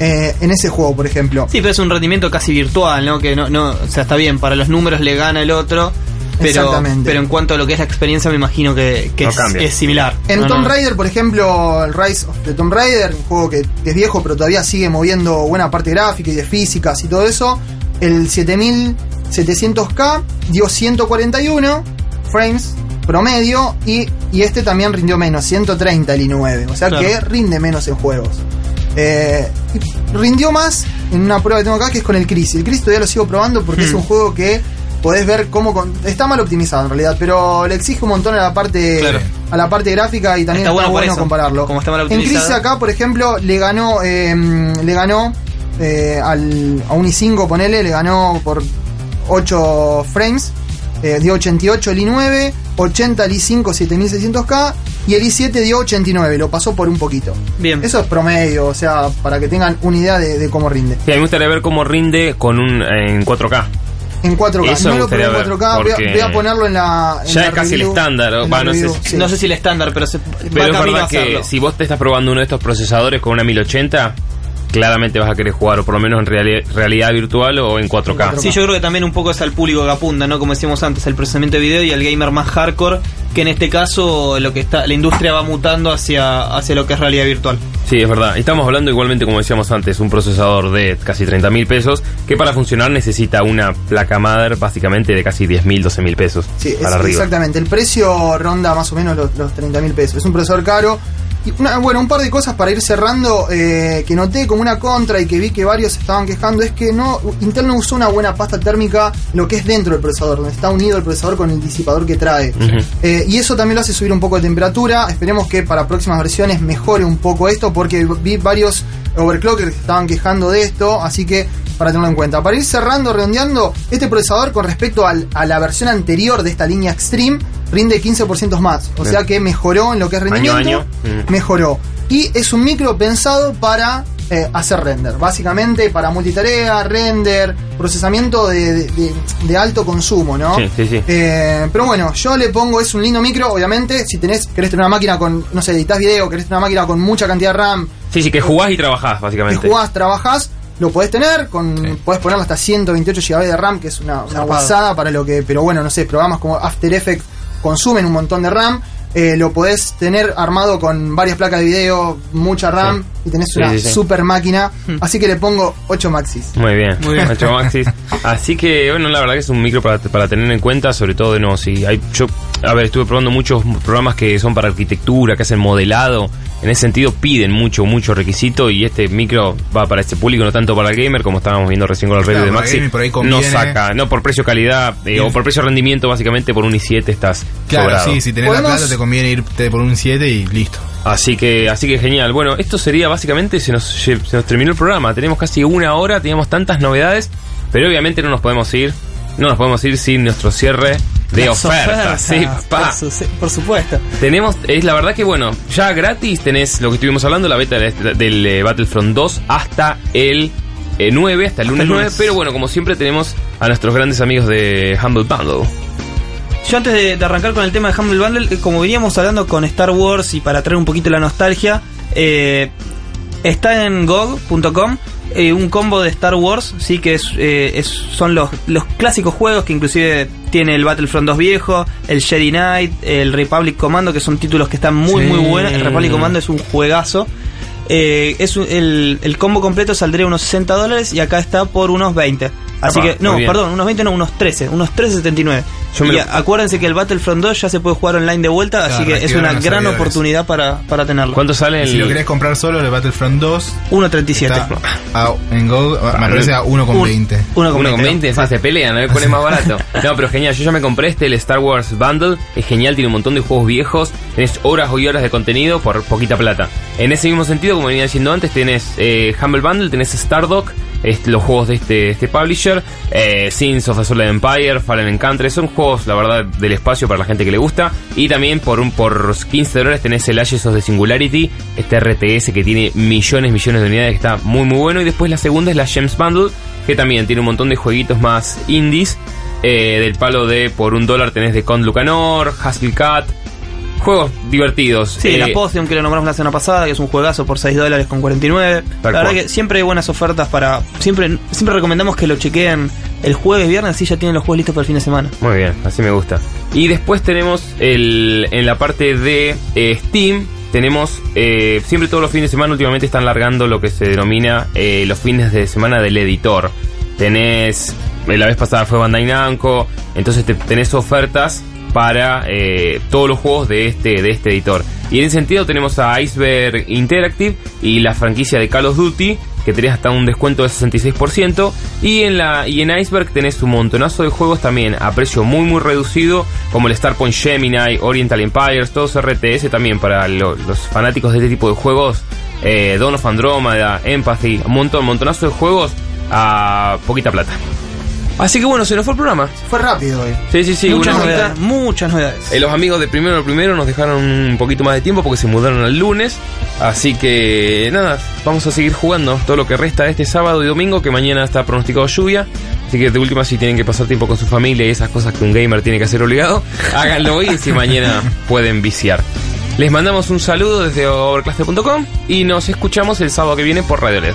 Speaker 5: eh, en ese juego, por ejemplo.
Speaker 4: Sí, pero es un rendimiento casi virtual, ¿no? Que no, no, o sea, está bien, para los números le gana el otro, pero,
Speaker 5: Exactamente.
Speaker 4: pero en cuanto a lo que es la experiencia me imagino que, que
Speaker 2: No
Speaker 4: es,
Speaker 2: cambia.
Speaker 4: es similar.
Speaker 5: En
Speaker 4: No,
Speaker 5: Tomb
Speaker 4: no.
Speaker 5: Raider, por ejemplo, el Rise of the Tomb Raider, un juego que, que es viejo pero todavía sigue moviendo buena parte gráfica y de físicas y todo eso, el 7700K dio 141 frames promedio y, y este también rindió menos, 130 el i9, o sea
Speaker 4: Claro.
Speaker 5: que rinde menos en juegos. Eh, rindió más en una prueba que tengo acá que es con el Chris. El Chris todavía lo sigo probando porque
Speaker 4: Hmm.
Speaker 5: es un juego que podés ver cómo con- está mal optimizado en realidad, pero le exige un montón a la parte
Speaker 4: Claro.
Speaker 5: a la parte gráfica y también
Speaker 4: Está
Speaker 5: está,
Speaker 4: bueno
Speaker 5: bueno, compararlo.
Speaker 4: como está mal
Speaker 5: en Chris acá, por ejemplo, le ganó eh, le ganó eh, al, a un i5, ponele, le ganó por 8 frames. Eh, dio 88 el i9, 80 el i5 7600K y el i7 dio 89, lo pasó por un poquito.
Speaker 4: Bien.
Speaker 5: Eso es promedio, o sea, para que tengan una idea de, de cómo rinde.
Speaker 2: Sí, a mí me gustaría ver cómo rinde con un en 4K.
Speaker 5: En 4K,
Speaker 2: Eso
Speaker 5: no lo probé en
Speaker 2: gustaría
Speaker 5: 4K,
Speaker 2: ver,
Speaker 5: voy a,
Speaker 2: porque
Speaker 5: voy a ponerlo en la. en
Speaker 2: Ya
Speaker 5: la
Speaker 2: es casi el estándar, no sé
Speaker 5: review,
Speaker 2: si-
Speaker 5: sí.
Speaker 4: No sé si el estándar, pero se
Speaker 2: Pero
Speaker 4: va
Speaker 2: es
Speaker 4: camino a
Speaker 2: verdad que si vos te estás probando uno de estos procesadores con una 1080, claramente vas a querer jugar o por lo menos en reali- realidad virtual o en 4K.
Speaker 4: Sí, yo creo que también un poco es al público que apunta, ¿no? Como decíamos antes, el procesamiento de video y el gamer más hardcore, que en este caso lo que está, la industria va mutando hacia, hacia lo que es realidad virtual.
Speaker 2: Sí, es verdad. Estamos hablando igualmente, como decíamos antes, un procesador de casi 30 mil pesos que para funcionar necesita una placa madre básicamente de casi 10 mil, 12 mil pesos
Speaker 5: Sí, es-
Speaker 2: para arriba.
Speaker 5: exactamente. El precio ronda más o menos los, los 30 mil pesos. Es un procesador caro. Y una- bueno, un par de cosas para ir cerrando eh, que noté como una contra y que vi que varios se estaban quejando es que no Intel no usó una buena pasta térmica lo que es dentro del procesador, donde está unido el procesador con el disipador que trae. Eh, y eso también lo hace subir un poco de temperatura. Esperemos que para próximas versiones mejore un poco esto, porque vi varios overclockers que estaban quejando de esto, así que para tenerlo en cuenta. Para ir cerrando, redondeando, este procesador con respecto al- a la versión anterior de esta línea Extreme rinde 15% más. O
Speaker 2: Bien.
Speaker 5: sea que mejoró en lo que es rendimiento.
Speaker 2: año. Mm.
Speaker 5: Mejoró. Y es un micro pensado para eh, hacer render. Básicamente para multitarea, render, procesamiento de, de- de- de alto consumo, ¿no?
Speaker 2: Sí, sí, sí.
Speaker 5: Eh, pero bueno, yo le pongo, es un lindo micro, obviamente. Si tenés, querés tener una máquina con, no sé, editas video, querés tener una máquina con mucha cantidad de RAM,
Speaker 2: Sí, sí, que jugás y trabajás
Speaker 5: que
Speaker 2: básicamente.
Speaker 5: jugás, trabajás, lo podés tener, con podés ponerle hasta 128 GB de RAM, que es una, una guasada para lo que, pero bueno, no sé, programas como After Effects consumen un montón de RAM. eh, lo podés tener armado con varias placas de video, mucha RAM, y tenés
Speaker 2: Sí,
Speaker 5: una
Speaker 2: sí, sí.
Speaker 5: super máquina. Así que le pongo 8 Maxis.
Speaker 2: Muy bien,
Speaker 4: Muy bien.
Speaker 2: Ocho Maxis. Así que, bueno, la verdad que es un micro para, para tener en cuenta, sobre todo de no, si hay, yo, a ver, estuve probando muchos programas que son para arquitectura, que hacen modelado, en ese sentido piden mucho, mucho requisito y este micro va para este público, no tanto para el gamer, como estábamos viendo recién con el review
Speaker 3: Claro,
Speaker 2: de Maxi,
Speaker 3: gaming por ahí
Speaker 2: no saca, no por precio-calidad eh, o por precio-rendimiento, básicamente por un i7 estás
Speaker 3: Claro,
Speaker 2: sobrado.
Speaker 3: sí, si tenés
Speaker 5: Podemos-
Speaker 3: la plata te conviene irte por un 7 y listo.
Speaker 2: Así que, así que genial. Bueno, esto sería básicamente, se nos, se nos terminó el programa. Tenemos casi una hora, teníamos tantas novedades, pero obviamente no nos podemos ir, no nos podemos ir sin nuestro cierre de ofertas. Sí, pa.
Speaker 4: Por, su- por supuesto.
Speaker 2: Tenemos, es la verdad que bueno, ya gratis tenés lo que estuvimos hablando, la beta del, del, eh, Battlefront 2 hasta el eh, 9, hasta el lunes
Speaker 4: el
Speaker 2: 9,
Speaker 4: lunes.
Speaker 2: pero bueno, como siempre tenemos a nuestros grandes amigos de Humble Bundle.
Speaker 4: Yo antes de, de arrancar con el tema de Humble Bundle, eh, como veníamos hablando con Star Wars y para traer un poquito la nostalgia, eh, está en GOG.com eh, un combo de Star Wars, sí que es, eh, es- son los, los clásicos juegos que inclusive tiene el Battlefront 2 viejo, el Jedi Knight, el Republic Commando, que son títulos que están muy
Speaker 2: Sí.
Speaker 4: muy buenos. El Republic Commando es un juegazo. Eh, es un- el, el combo completo saldría unos 60 dólares y acá está por unos 20. Así que, no, perdón, unos 20 no, unos 13, unos 13.79.
Speaker 2: Yo me
Speaker 4: Y
Speaker 2: lo-
Speaker 4: acuérdense que el Battlefront 2 ya se puede jugar online de vuelta, así que es una gran
Speaker 3: servidores.
Speaker 4: oportunidad para, para tenerlo.
Speaker 2: ¿Cuánto sale el
Speaker 3: si lo querés comprar solo, el Battlefront 2
Speaker 4: 1.37.
Speaker 3: está a- en Go, me parece a 1,20.
Speaker 4: Uno con
Speaker 2: 1 con
Speaker 4: 20.
Speaker 2: 20, se pelean, a ver cuál es más barato. No, pero genial, yo ya me compré este, el Star Wars Bundle, es genial, tiene un montón de juegos viejos, tenés horas y horas de contenido por poquita plata. En ese mismo sentido, como venía diciendo antes, tenés eh, Humble Bundle, tenés Stardock, los juegos de este, este publisher, eh, Sins of the Solar Empire, Fallen Encounter, son juegos, la verdad, del espacio para la gente que le gusta. Y también por un por 15 dólares tenés el Ashes of the Singularity, este RTS que tiene millones, millones de unidades, que está muy, muy bueno. Y después la segunda es la Gems Bundle, que también tiene un montón de jueguitos más indies. eh, del palo de por un dólar tenés de Con Lucanor, Haskell Cat. Juegos divertidos.
Speaker 4: Sí,
Speaker 2: eh,
Speaker 4: la Potion que lo nombramos la semana pasada, que es un juegazo por 6 dólares con 49.
Speaker 2: Tal
Speaker 4: la verdad que siempre hay buenas ofertas para. Siempre siempre recomendamos que lo chequeen el jueves, viernes, así ya tienen los juegos listos para el fin de semana.
Speaker 2: Muy bien, así me gusta. Y después tenemos el, en la parte de eh, Steam, tenemos eh, siempre todos los fines de semana últimamente están largando lo que se denomina eh, los fines de semana del editor. Tenés, eh, la vez pasada fue Bandai Namco, entonces te- tenés ofertas para eh, todos los juegos de este, de este editor. Y en ese sentido tenemos a Iceberg Interactive y la franquicia de Call of Duty, que tenés hasta un descuento de 66%. Y en, la, y en Iceberg tenés un montonazo de juegos también a precio muy muy reducido, como el Starpoint Gemini, Oriental Empires, todos RTS también para lo- los fanáticos de este tipo de juegos. Eh, Dawn of Andromeda, Empathy, un montón, montonazo de juegos a poquita plata. Así que bueno, se nos fue el programa.
Speaker 5: Fue rápido hoy.
Speaker 2: Sí, sí, sí.
Speaker 4: muchas novedades, muchas novedades.
Speaker 2: Eh, los amigos de Primero lo Primero nos dejaron un poquito más de tiempo porque se mudaron al lunes. Así que nada, vamos a seguir jugando todo lo que resta de este sábado y domingo, que mañana está pronosticado lluvia. Así que de última, si tienen que pasar tiempo con su familia y esas cosas que un gamer tiene que hacer obligado, háganlo hoy y si mañana pueden viciar. Les mandamos un saludo desde overclass.com y nos escuchamos el sábado que viene por Radio LED.